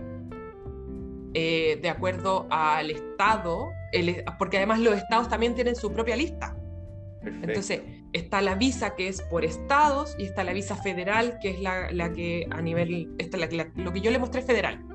eh, de acuerdo al estado, porque además los estados también tienen su propia lista. Entonces, está la visa que es por estados y está la visa federal, que es la, que a nivel, esta, lo que yo le mostré federal.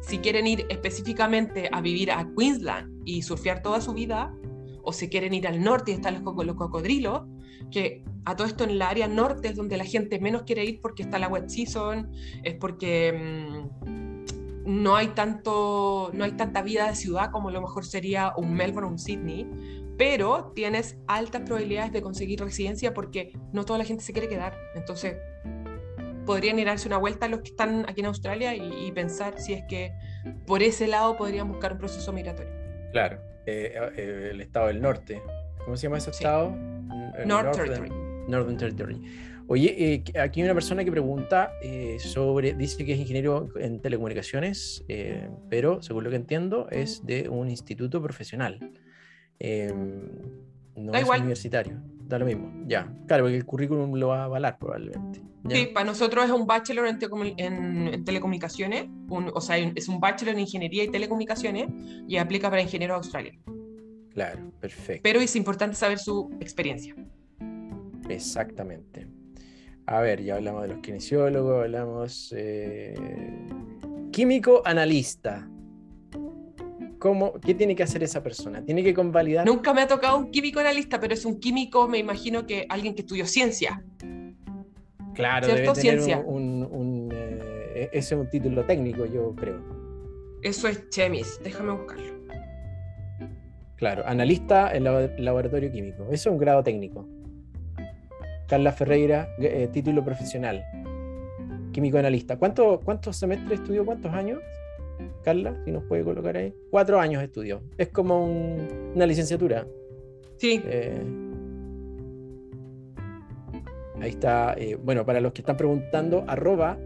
Si quieren ir específicamente a vivir a Queensland y surfear toda su vida, o si quieren ir al norte y están los, los cocodrilos, que a todo esto en el área norte es donde la gente menos quiere ir porque está la wet season, es porque mm, no hay tanto, no hay tanta vida de ciudad como a lo mejor sería un Melbourne o un Sydney, pero tienes altas probabilidades de conseguir residencia porque no toda la gente se quiere quedar. Entonces, podrían ir a darse una vuelta los que están aquí en Australia y, pensar si es que por ese lado podrían buscar un proceso migratorio. Claro, eh, eh, el estado del norte. ¿Cómo se llama ese estado? North Territory. Northern Territory. Oye, eh, aquí hay una persona que pregunta sobre, dice que es ingeniero en telecomunicaciones, pero según lo que entiendo es de un instituto profesional. Em, no es universitario, da lo mismo. Ya, claro, porque el currículum lo va a avalar probablemente. Sí, para nosotros es un bachelor en, en, telecomunicaciones, o sea, es un bachelor en ingeniería y telecomunicaciones y aplica para ingenieros australianos. Claro, perfecto. Pero es importante saber su experiencia. Exactamente. A ver, ya hablamos de los kinesiólogos, hablamos eh, químico analista. ¿Cómo, ¿Qué tiene que hacer esa persona? ¿Tiene que convalidar? Nunca me ha tocado un químico analista, pero es un químico, me imagino que alguien que estudió ciencia. Claro, debe tener ciencia. Un, eh, ese es un título técnico, yo creo. Eso es chemis, déjame buscarlo. Claro, analista en laboratorio químico. Eso es un grado técnico. Carla Ferreira, eh, título profesional. Químico analista. ¿Cuánto, ¿Cuántos semestres estudió? ¿Cuántos años? Carla, si nos puede colocar ahí. Cuatro años estudió. Es como una licenciatura. Sí. Eh, ahí está. Eh, bueno, para los que están preguntando, arroba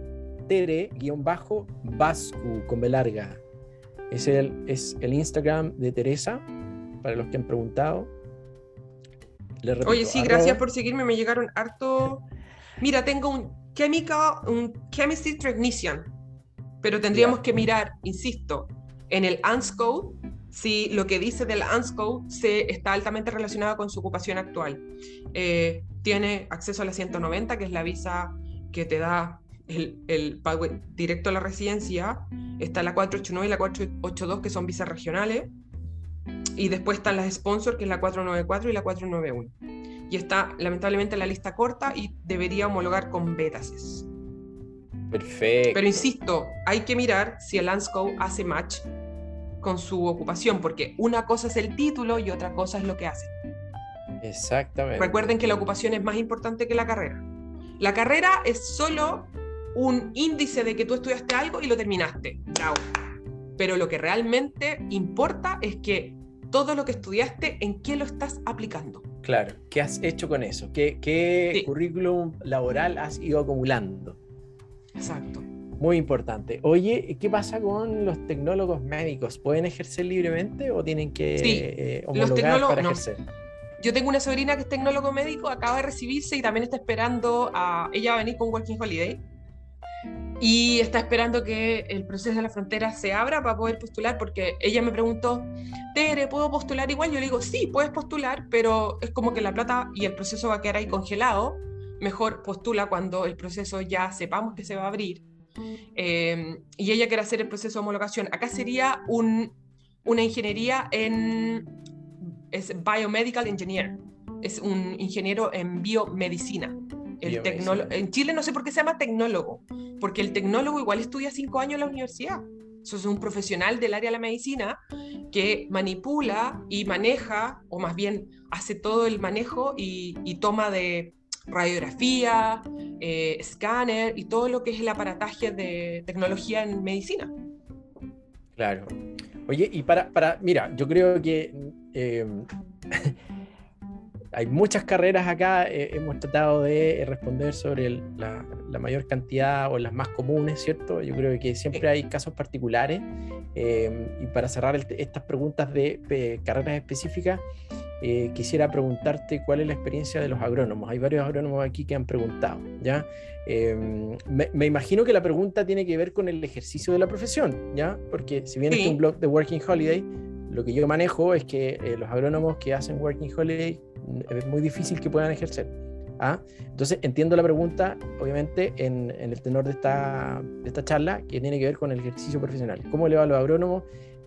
tere-vascu con B larga. Es el, es el Instagram de Teresa, para los que han preguntado. Oye, sí, gracias por seguirme, me llegaron harto. Mira, tengo un chemical, un chemistry technician, pero tendríamos que mirar, insisto, en el ANSCO si lo que dice del ANSCO se está altamente relacionado con su ocupación actual. Eh, tiene acceso a la 190, que es la visa que te da el, el directo a la residencia. Está la 489 y la 482, que son visas regionales. Y después están las sponsors, que es la 494 y la 491. Y está lamentablemente la lista corta y debería homologar con betases. Perfecto. Pero insisto, hay que mirar si el Lansco hace match con su ocupación, porque una cosa es el título y otra cosa es lo que hace. Exactamente. Recuerden que la ocupación es más importante que la carrera. La carrera es solo un índice de que tú estudiaste algo y lo terminaste. Bravo. Pero lo que realmente importa es que todo lo que estudiaste, ¿en qué lo estás aplicando? Claro, ¿qué has hecho con eso? ¿Qué, currículum laboral has ido acumulando? Exacto. Muy importante. Oye, ¿qué pasa con los tecnólogos médicos? ¿Pueden ejercer libremente o tienen que sí. Eh, homologar para ejercer? Yo tengo una sobrina que es tecnólogo médico, acaba de recibirse y también está esperando a... Ella va a venir con Working Holiday y está esperando que el proceso de la frontera se abra para poder postular, porque ella me preguntó, Tere, ¿puedo postular igual? Yo le digo, sí, puedes postular, pero es como que la plata y el proceso va a quedar ahí congelado. Mejor postula cuando el proceso ya sepamos que se va a abrir. Em, y ella quiere hacer el proceso de homologación. Acá sería un, una ingeniería en... es Biomedical Engineer. Es un ingeniero en biomedicina. El en Chile no sé por qué se llama tecnólogo, porque el tecnólogo igual estudia cinco años en la universidad. Eso es un profesional del área de la medicina que manipula y maneja, o más bien hace todo el manejo y, toma de radiografía, eh, escáner y todo lo que es el aparataje de tecnología en medicina. Claro. Oye, y para, para mira, yo creo que eh, hay muchas carreras acá, eh, hemos tratado de responder sobre la, mayor cantidad o las más comunes, ¿cierto? Yo creo que siempre hay casos particulares. Em, y para cerrar estas preguntas de, carreras específicas, eh, quisiera preguntarte cuál es la experiencia de los agrónomos. Hay varios agrónomos aquí que han preguntado, ¿ya? Em, me, imagino que la pregunta tiene que ver con el ejercicio de la profesión, ¿ya? Porque si bien es un blog de Working Holiday, lo que yo manejo es que eh, los agrónomos que hacen Working Holiday es muy difícil que puedan ejercer. ¿ah? Entonces, entiendo la pregunta, obviamente, en, el tenor de esta, de esta, charla, que tiene que ver con el ejercicio profesional. ¿Cómo le va a los agrónomos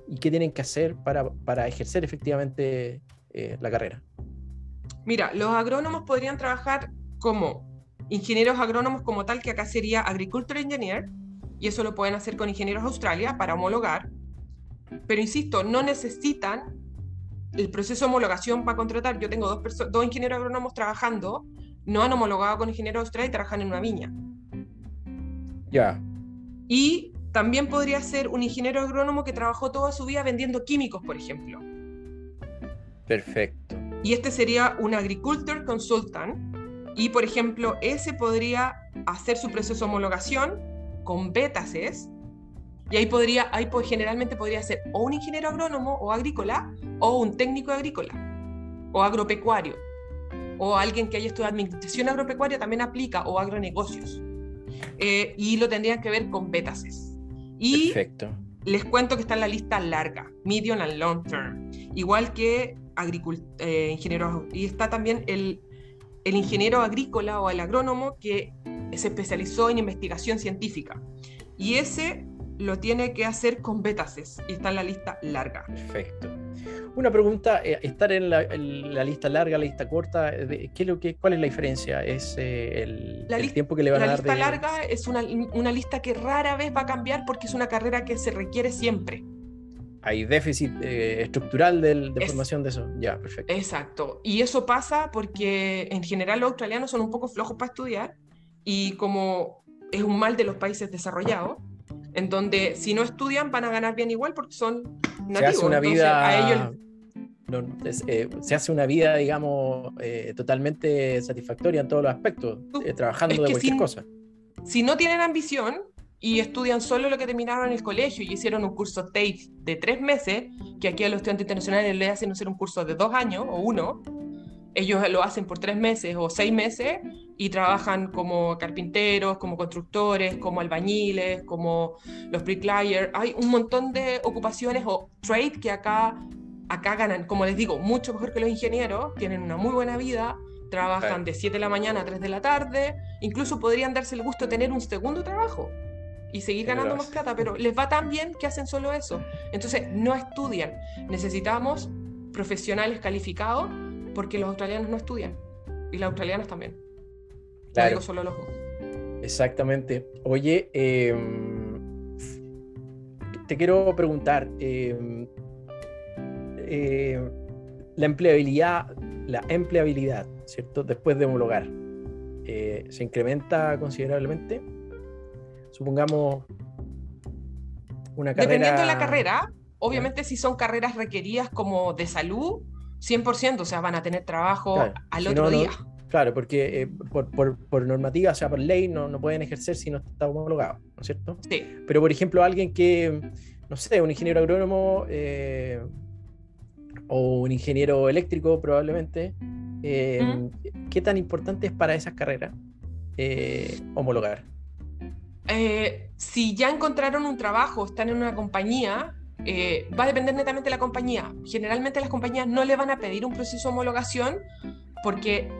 y qué tienen que hacer para, para ejercer efectivamente eh, la carrera? Mira, los agrónomos podrían trabajar como ingenieros agrónomos como tal, que acá sería Agriculture Engineer, y eso lo pueden hacer con Ingenieros Australia para homologar. Pero insisto, no necesitan el proceso de homologación para contratar, yo tengo dos, dos ingenieros agrónomos trabajando, no han homologado con ingenieros australianos y trabajan en una viña. Ya. Y también podría ser un ingeniero agrónomo que trabajó toda su vida vendiendo químicos, por ejemplo. Perfecto. Y este sería un agricultor consultant. Y, por ejemplo, ese podría hacer su proceso de homologación con betases y ahí podría, ahí pues, generalmente podría ser o un ingeniero agrónomo o agrícola o un técnico agrícola o agropecuario o alguien que haya estudiado administración agropecuaria también aplica o agronegocios. Eh, y lo tendrían que ver con betases. Y Perfecto. les cuento que está en la lista larga, medium and long term, igual que eh, ingenieros. Y está también el el ingeniero agrícola o el agrónomo que se especializó en investigación científica. Y ese lo tiene que hacer con betases y está en la lista larga. Perfecto. Una pregunta, eh, estar en la, lista larga, la lista corta, ¿qué es lo que, ¿cuál es la diferencia? ¿Es eh, el, tiempo que le van a dar? La lista larga es una, una, lista que rara vez va a cambiar porque es una carrera que se requiere siempre. Hay déficit eh, estructural de formación de eso. Ya, perfecto. Exacto. Y eso pasa porque en general los australianos son un poco flojos para estudiar y como es un mal de los países desarrollados, en donde si no estudian van a ganar bien igual porque son nativos. Se hace una vida... A ellos... Eh, se hace una vida, digamos, eh, totalmente satisfactoria en todos los aspectos, eh, trabajando de cualquier cosa. Si no tienen ambición y estudian solo lo que terminaron en el colegio y hicieron un curso TAFE de tres meses, que aquí a los estudiantes internacionales les hacen hacer un curso de dos años o uno, ellos lo hacen por tres meses o seis meses y trabajan como carpinteros, como constructores, como albañiles, como los bricklayers. Hay un montón de ocupaciones o trade que acá, acá ganan, como les digo, mucho mejor que los ingenieros, tienen una muy buena vida, trabajan de 7 de la mañana a 3 de la tarde, incluso podrían darse el gusto de tener un segundo trabajo y seguir ganando más plata, pero les va tan bien que hacen solo eso. Entonces, no estudian. Necesitamos profesionales calificados porque los australianos no estudian y las australianas también. Claro. digo solo los dos. Exactamente. Oye, em, te quiero preguntar, em, eh, la empleabilidad, la empleabilidad, ¿cierto? Después de homologar, eh, ¿se incrementa considerablemente? Supongamos una carrera... Dependiendo de la carrera, obviamente si son carreras requeridas como de salud, 100%, o sea, van a tener trabajo al otro día. claro, porque eh, por, normativa, o sea, por ley, no, no pueden ejercer si no está homologado, ¿no es cierto? Sí. Pero, por ejemplo, alguien que, no sé, un ingeniero agrónomo eh, o un ingeniero eléctrico probablemente, eh, ¿qué tan importante es para esas carreras homologar? Si ya encontraron un trabajo, están en una compañía, eh, va a depender netamente de la compañía. Generalmente las compañías no le van a pedir un proceso de homologación porque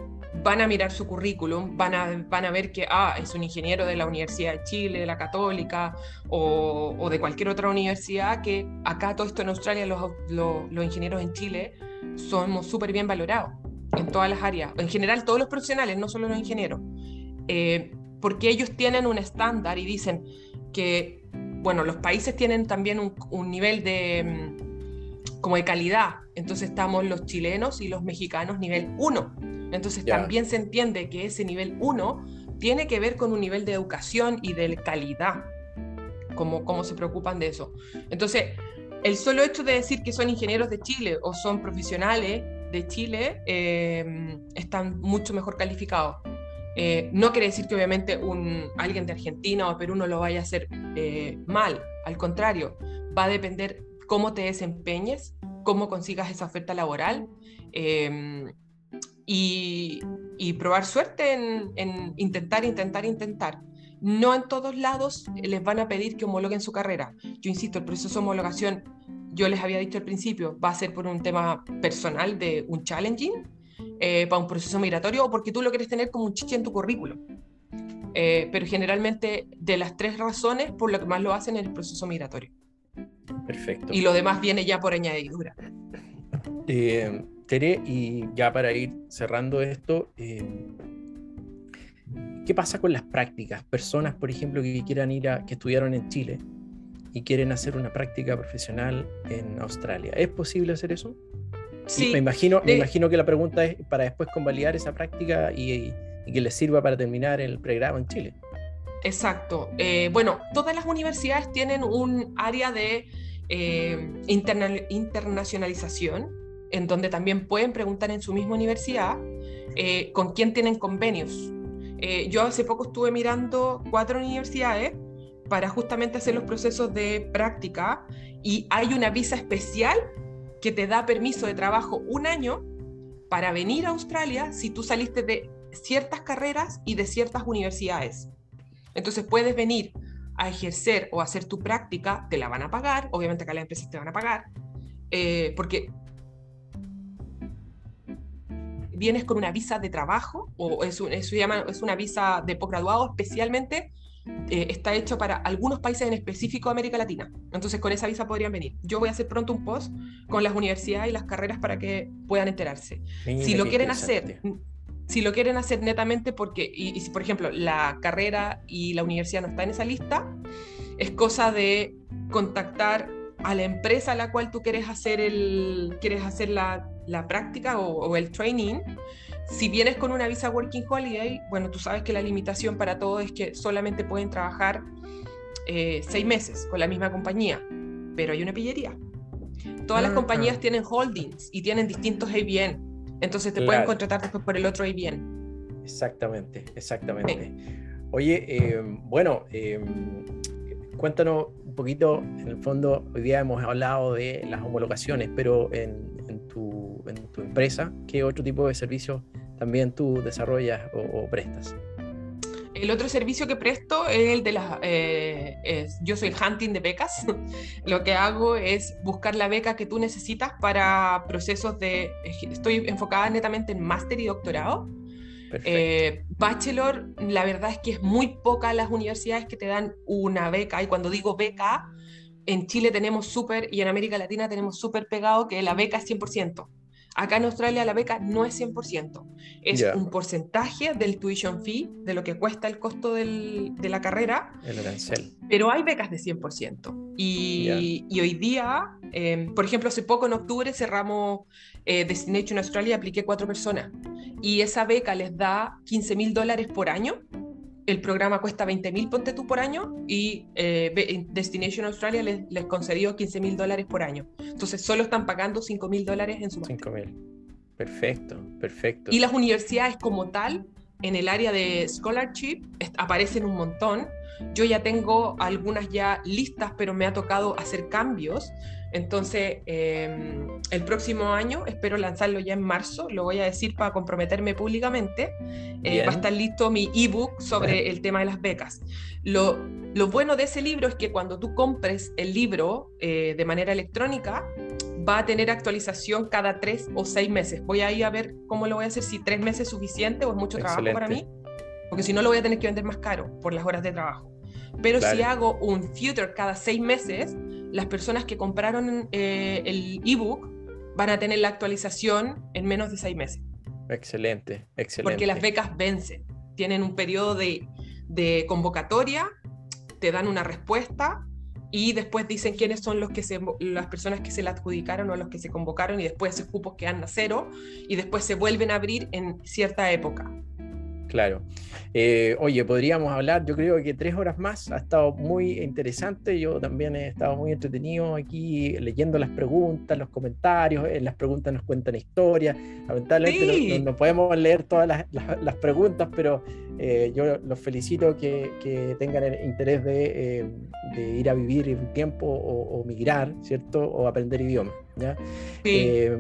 van a mirar su currículum, van a, van a ver que ah, es un ingeniero de la Universidad de Chile, de la Católica o, de cualquier otra universidad, que acá todo esto en Australia, los, los, ingenieros en Chile somos súper bien valorados en todas las áreas, en general todos los profesionales, no solo los ingenieros, eh, porque ellos tienen un estándar y dicen que bueno, los países tienen también un, nivel de, mm, como de calidad. Entonces estamos los chilenos y los mexicanos nivel 1. Entonces también se entiende que ese nivel 1 tiene que ver con un nivel de educación y de calidad, como, cómo se preocupan de eso. Entonces, el solo hecho de decir que son ingenieros de Chile o son profesionales de Chile eh, están mucho mejor calificados. Eh, no quiere decir que obviamente un, alguien de Argentina o Perú no lo vaya a hacer eh, mal, al contrario, va a depender cómo te desempeñes, cómo consigas esa oferta laboral em, y, probar suerte en, intentar, intentar, intentar. No en todos lados les van a pedir que homologuen su carrera. Yo insisto, el proceso de homologación, yo les había dicho al principio, va a ser por un tema personal de un challenging, eh, para un proceso migratorio o porque tú lo quieres tener como un chiche en tu currículum. Eh, pero generalmente de las tres razones por lo que más lo hacen es el proceso migratorio. Perfecto. Y lo demás viene ya por añadidura. Eh, Tere, y ya para ir cerrando esto, ¿qué pasa con las prácticas? Personas, por ejemplo, que quieran ir a, que estudiaron en Chile y quieren hacer una práctica profesional en Australia. ¿Es posible hacer eso? Sí, me imagino, me imagino que la pregunta es para después convalidar esa práctica y, que les sirva para terminar el pregrado en Chile. Exacto. Eh, bueno, todas las universidades tienen un área de eh, internacionalización, en donde también pueden preguntar en su misma universidad eh, con quién tienen convenios. yo hace poco estuve mirando cuatro universidades para justamente hacer los procesos de práctica y hay una visa especial que te da permiso de trabajo un año para venir a Australia si tú saliste de ciertas carreras y de ciertas universidades. Entonces puedes venir a ejercer o hacer tu práctica, te la van a pagar, obviamente acá las empresas te van a pagar, eh, porque vienes con una visa de trabajo o es, llama, es una visa de posgraduado especialmente eh, está hecho para algunos países en específico de América Latina. Entonces con esa visa podrían venir. Yo voy a hacer pronto un post con las universidades y las carreras para que puedan enterarse. si lo quieren hacer, si lo quieren hacer netamente porque, y, si por ejemplo la carrera y la universidad no está en esa lista, es cosa de contactar a la empresa a la cual tú quieres hacer, el, quieres hacer la, la práctica o, o el training si vienes con una visa Working Holiday, bueno, tú sabes que la limitación para todo es que solamente pueden trabajar eh, seis meses con la misma compañía, pero hay una pillería. Todas las compañías tienen holdings y tienen distintos ABN, entonces te pueden contratar después por el otro ABN. Exactamente, exactamente. Oye, eh, bueno, eh, cuéntanos un poquito, en el fondo, hoy día hemos hablado de las homologaciones, pero en, tu, en tu empresa, ¿qué otro tipo de servicios también tú desarrollas o, prestas? El otro servicio que presto es el de las... Eh, yo soy hunting de becas. Lo que hago es buscar la beca que tú necesitas para procesos de... Estoy enfocada netamente en máster y doctorado. Eh, bachelor, la verdad es que es muy poca las universidades que te dan una beca. Y cuando digo beca, en Chile tenemos súper y en América Latina tenemos súper pegado que la beca es 100%. Acá en Australia la beca no es 100%, es un porcentaje del tuition fee, de lo que cuesta el costo del, de la carrera. El arancel. Pero hay becas de 100%. Y, y hoy día, em, por ejemplo, hace poco en octubre cerramos eh, Destination Australia, apliqué cuatro personas. Y esa beca les da 15 mil dólares por año el programa cuesta 20 mil, ponte tú por año, y eh, Destination Australia les, les concedió 15 mil dólares por año. Entonces solo están pagando 5 mil dólares en su 5 mil. Perfecto, perfecto. Y las universidades como tal, en el área de scholarship, aparecen un montón. Yo ya tengo algunas ya listas, pero me ha tocado hacer cambios. Entonces, em, el próximo año espero lanzarlo ya en marzo, lo voy a decir para comprometerme públicamente. Eh, va a estar listo mi ebook sobre el tema de las becas. Lo, lo, bueno de ese libro es que cuando tú compres el libro eh, de manera electrónica, va a tener actualización cada tres o seis meses. Voy a ir a ver cómo lo voy a hacer, si tres meses es suficiente o es mucho trabajo para mí, porque si no lo voy a tener que vender más caro por las horas de trabajo. Pero si hago un future cada seis meses, las personas que compraron eh, el ebook van a tener la actualización en menos de seis meses. Excelente, excelente. Porque las becas vencen, tienen un periodo de, de convocatoria, te dan una respuesta y después dicen quiénes son los que se, las personas que se la adjudicaron o los que se convocaron y después esos cupos quedan a cero y después se vuelven a abrir en cierta época. Claro. Eh, oye, podríamos hablar, yo creo que tres horas más, ha estado muy interesante, yo también he estado muy entretenido aquí leyendo las preguntas, los comentarios, en eh, las preguntas nos cuentan historias, lamentablemente no, podemos leer todas las, preguntas, pero eh, yo los felicito que, tengan el interés de, ir a vivir un tiempo o, migrar, ¿cierto? O aprender idiomas. ¿Ya?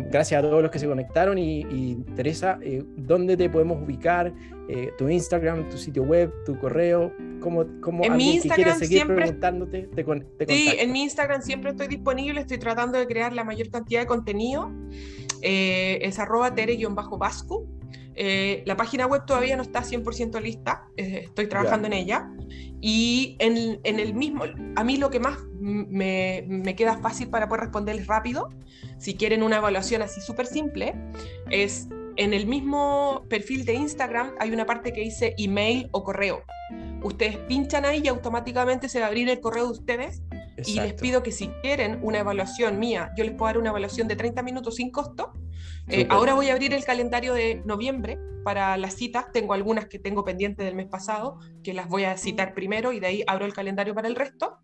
gracias a todos los que se conectaron y, Teresa, ¿dónde te podemos ubicar? Eh, tu Instagram, tu sitio web, tu correo, cómo, cómo en mi Instagram seguir siempre, preguntándote Sí, en mi Instagram siempre estoy disponible, estoy tratando de crear la mayor cantidad de contenido. Eh, es arroba tere-vasco. Eh, la página web todavía no está 100% lista, estoy trabajando en ella. Y en, en, el mismo, a mí lo que más me, me, queda fácil para poder responderles rápido, si quieren una evaluación así súper simple, es en el mismo perfil de Instagram hay una parte que dice email o correo. Ustedes pinchan ahí y automáticamente se va a abrir el correo de ustedes y les pido que si quieren una evaluación mía, yo les puedo dar una evaluación de 30 minutos sin costo. Eh, ahora voy a abrir el calendario de noviembre para las citas. Tengo algunas que tengo pendientes del mes pasado, que las voy a citar primero y de ahí abro el calendario para el resto.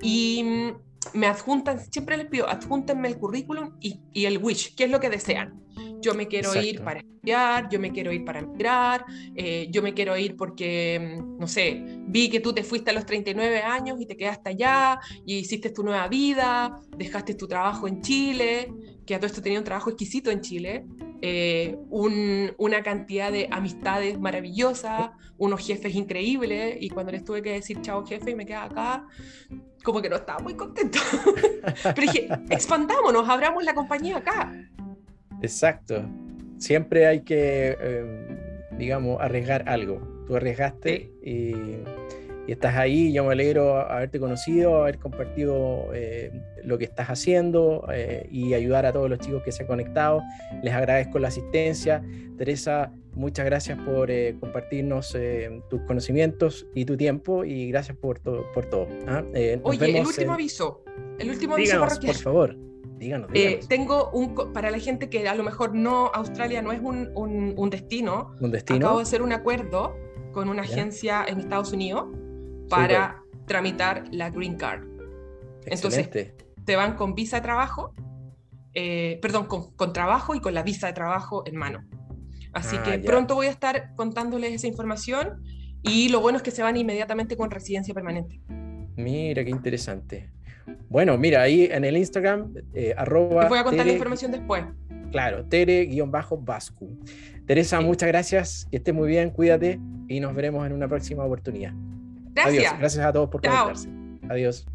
Y mm, me adjuntan, siempre les pido, adjúntenme el currículum y, y el wish, qué es lo que desean yo me quiero ir para estudiar, yo me quiero ir para emigrar, eh, yo me quiero ir porque, mm, no sé, vi que tú te fuiste a los 39 años y te quedaste allá y hiciste tu nueva vida, dejaste tu trabajo en Chile, que a todo esto tenía un trabajo exquisito en Chile, eh, una cantidad de amistades maravillosas, unos jefes increíbles, y cuando les tuve que decir chao jefe y me quedaba acá, como que no estaba muy contento. Pero dije, expandámonos, abramos la compañía acá. Exacto. siempre hay que, em, digamos, arriesgar algo. Tú arriesgaste y, estás ahí. Yo me alegro haberte conocido, haber compartido eh, lo que estás haciendo eh, y ayudar a todos los chicos que se han conectado. Les agradezco la asistencia. Teresa, muchas gracias por eh, compartirnos tus conocimientos y tu tiempo y gracias por, todo por todo. ¿ah? Oye, el último aviso. El último aviso por favor. Díganos, eh, tengo un, para la gente que a lo mejor no, Australia no es un, un, destino, ¿Un destino. Acabo de hacer un acuerdo con una agencia en Estados Unidos para tramitar la Green Card. Entonces, te van con visa de trabajo, eh, perdón, con, con, trabajo y con la visa de trabajo en mano. Así ah, que pronto voy a estar contándoles esa información y lo bueno es que se van inmediatamente con residencia permanente. Mira, qué interesante. Bueno, mira, ahí en el Instagram, eh, arroba. Te voy a contar la información después. Claro, Tere-Bascu. Teresa, muchas gracias, que estés muy bien, cuídate y nos veremos en una próxima oportunidad. Gracias. Adiós. Gracias a todos por conectarse. Adiós.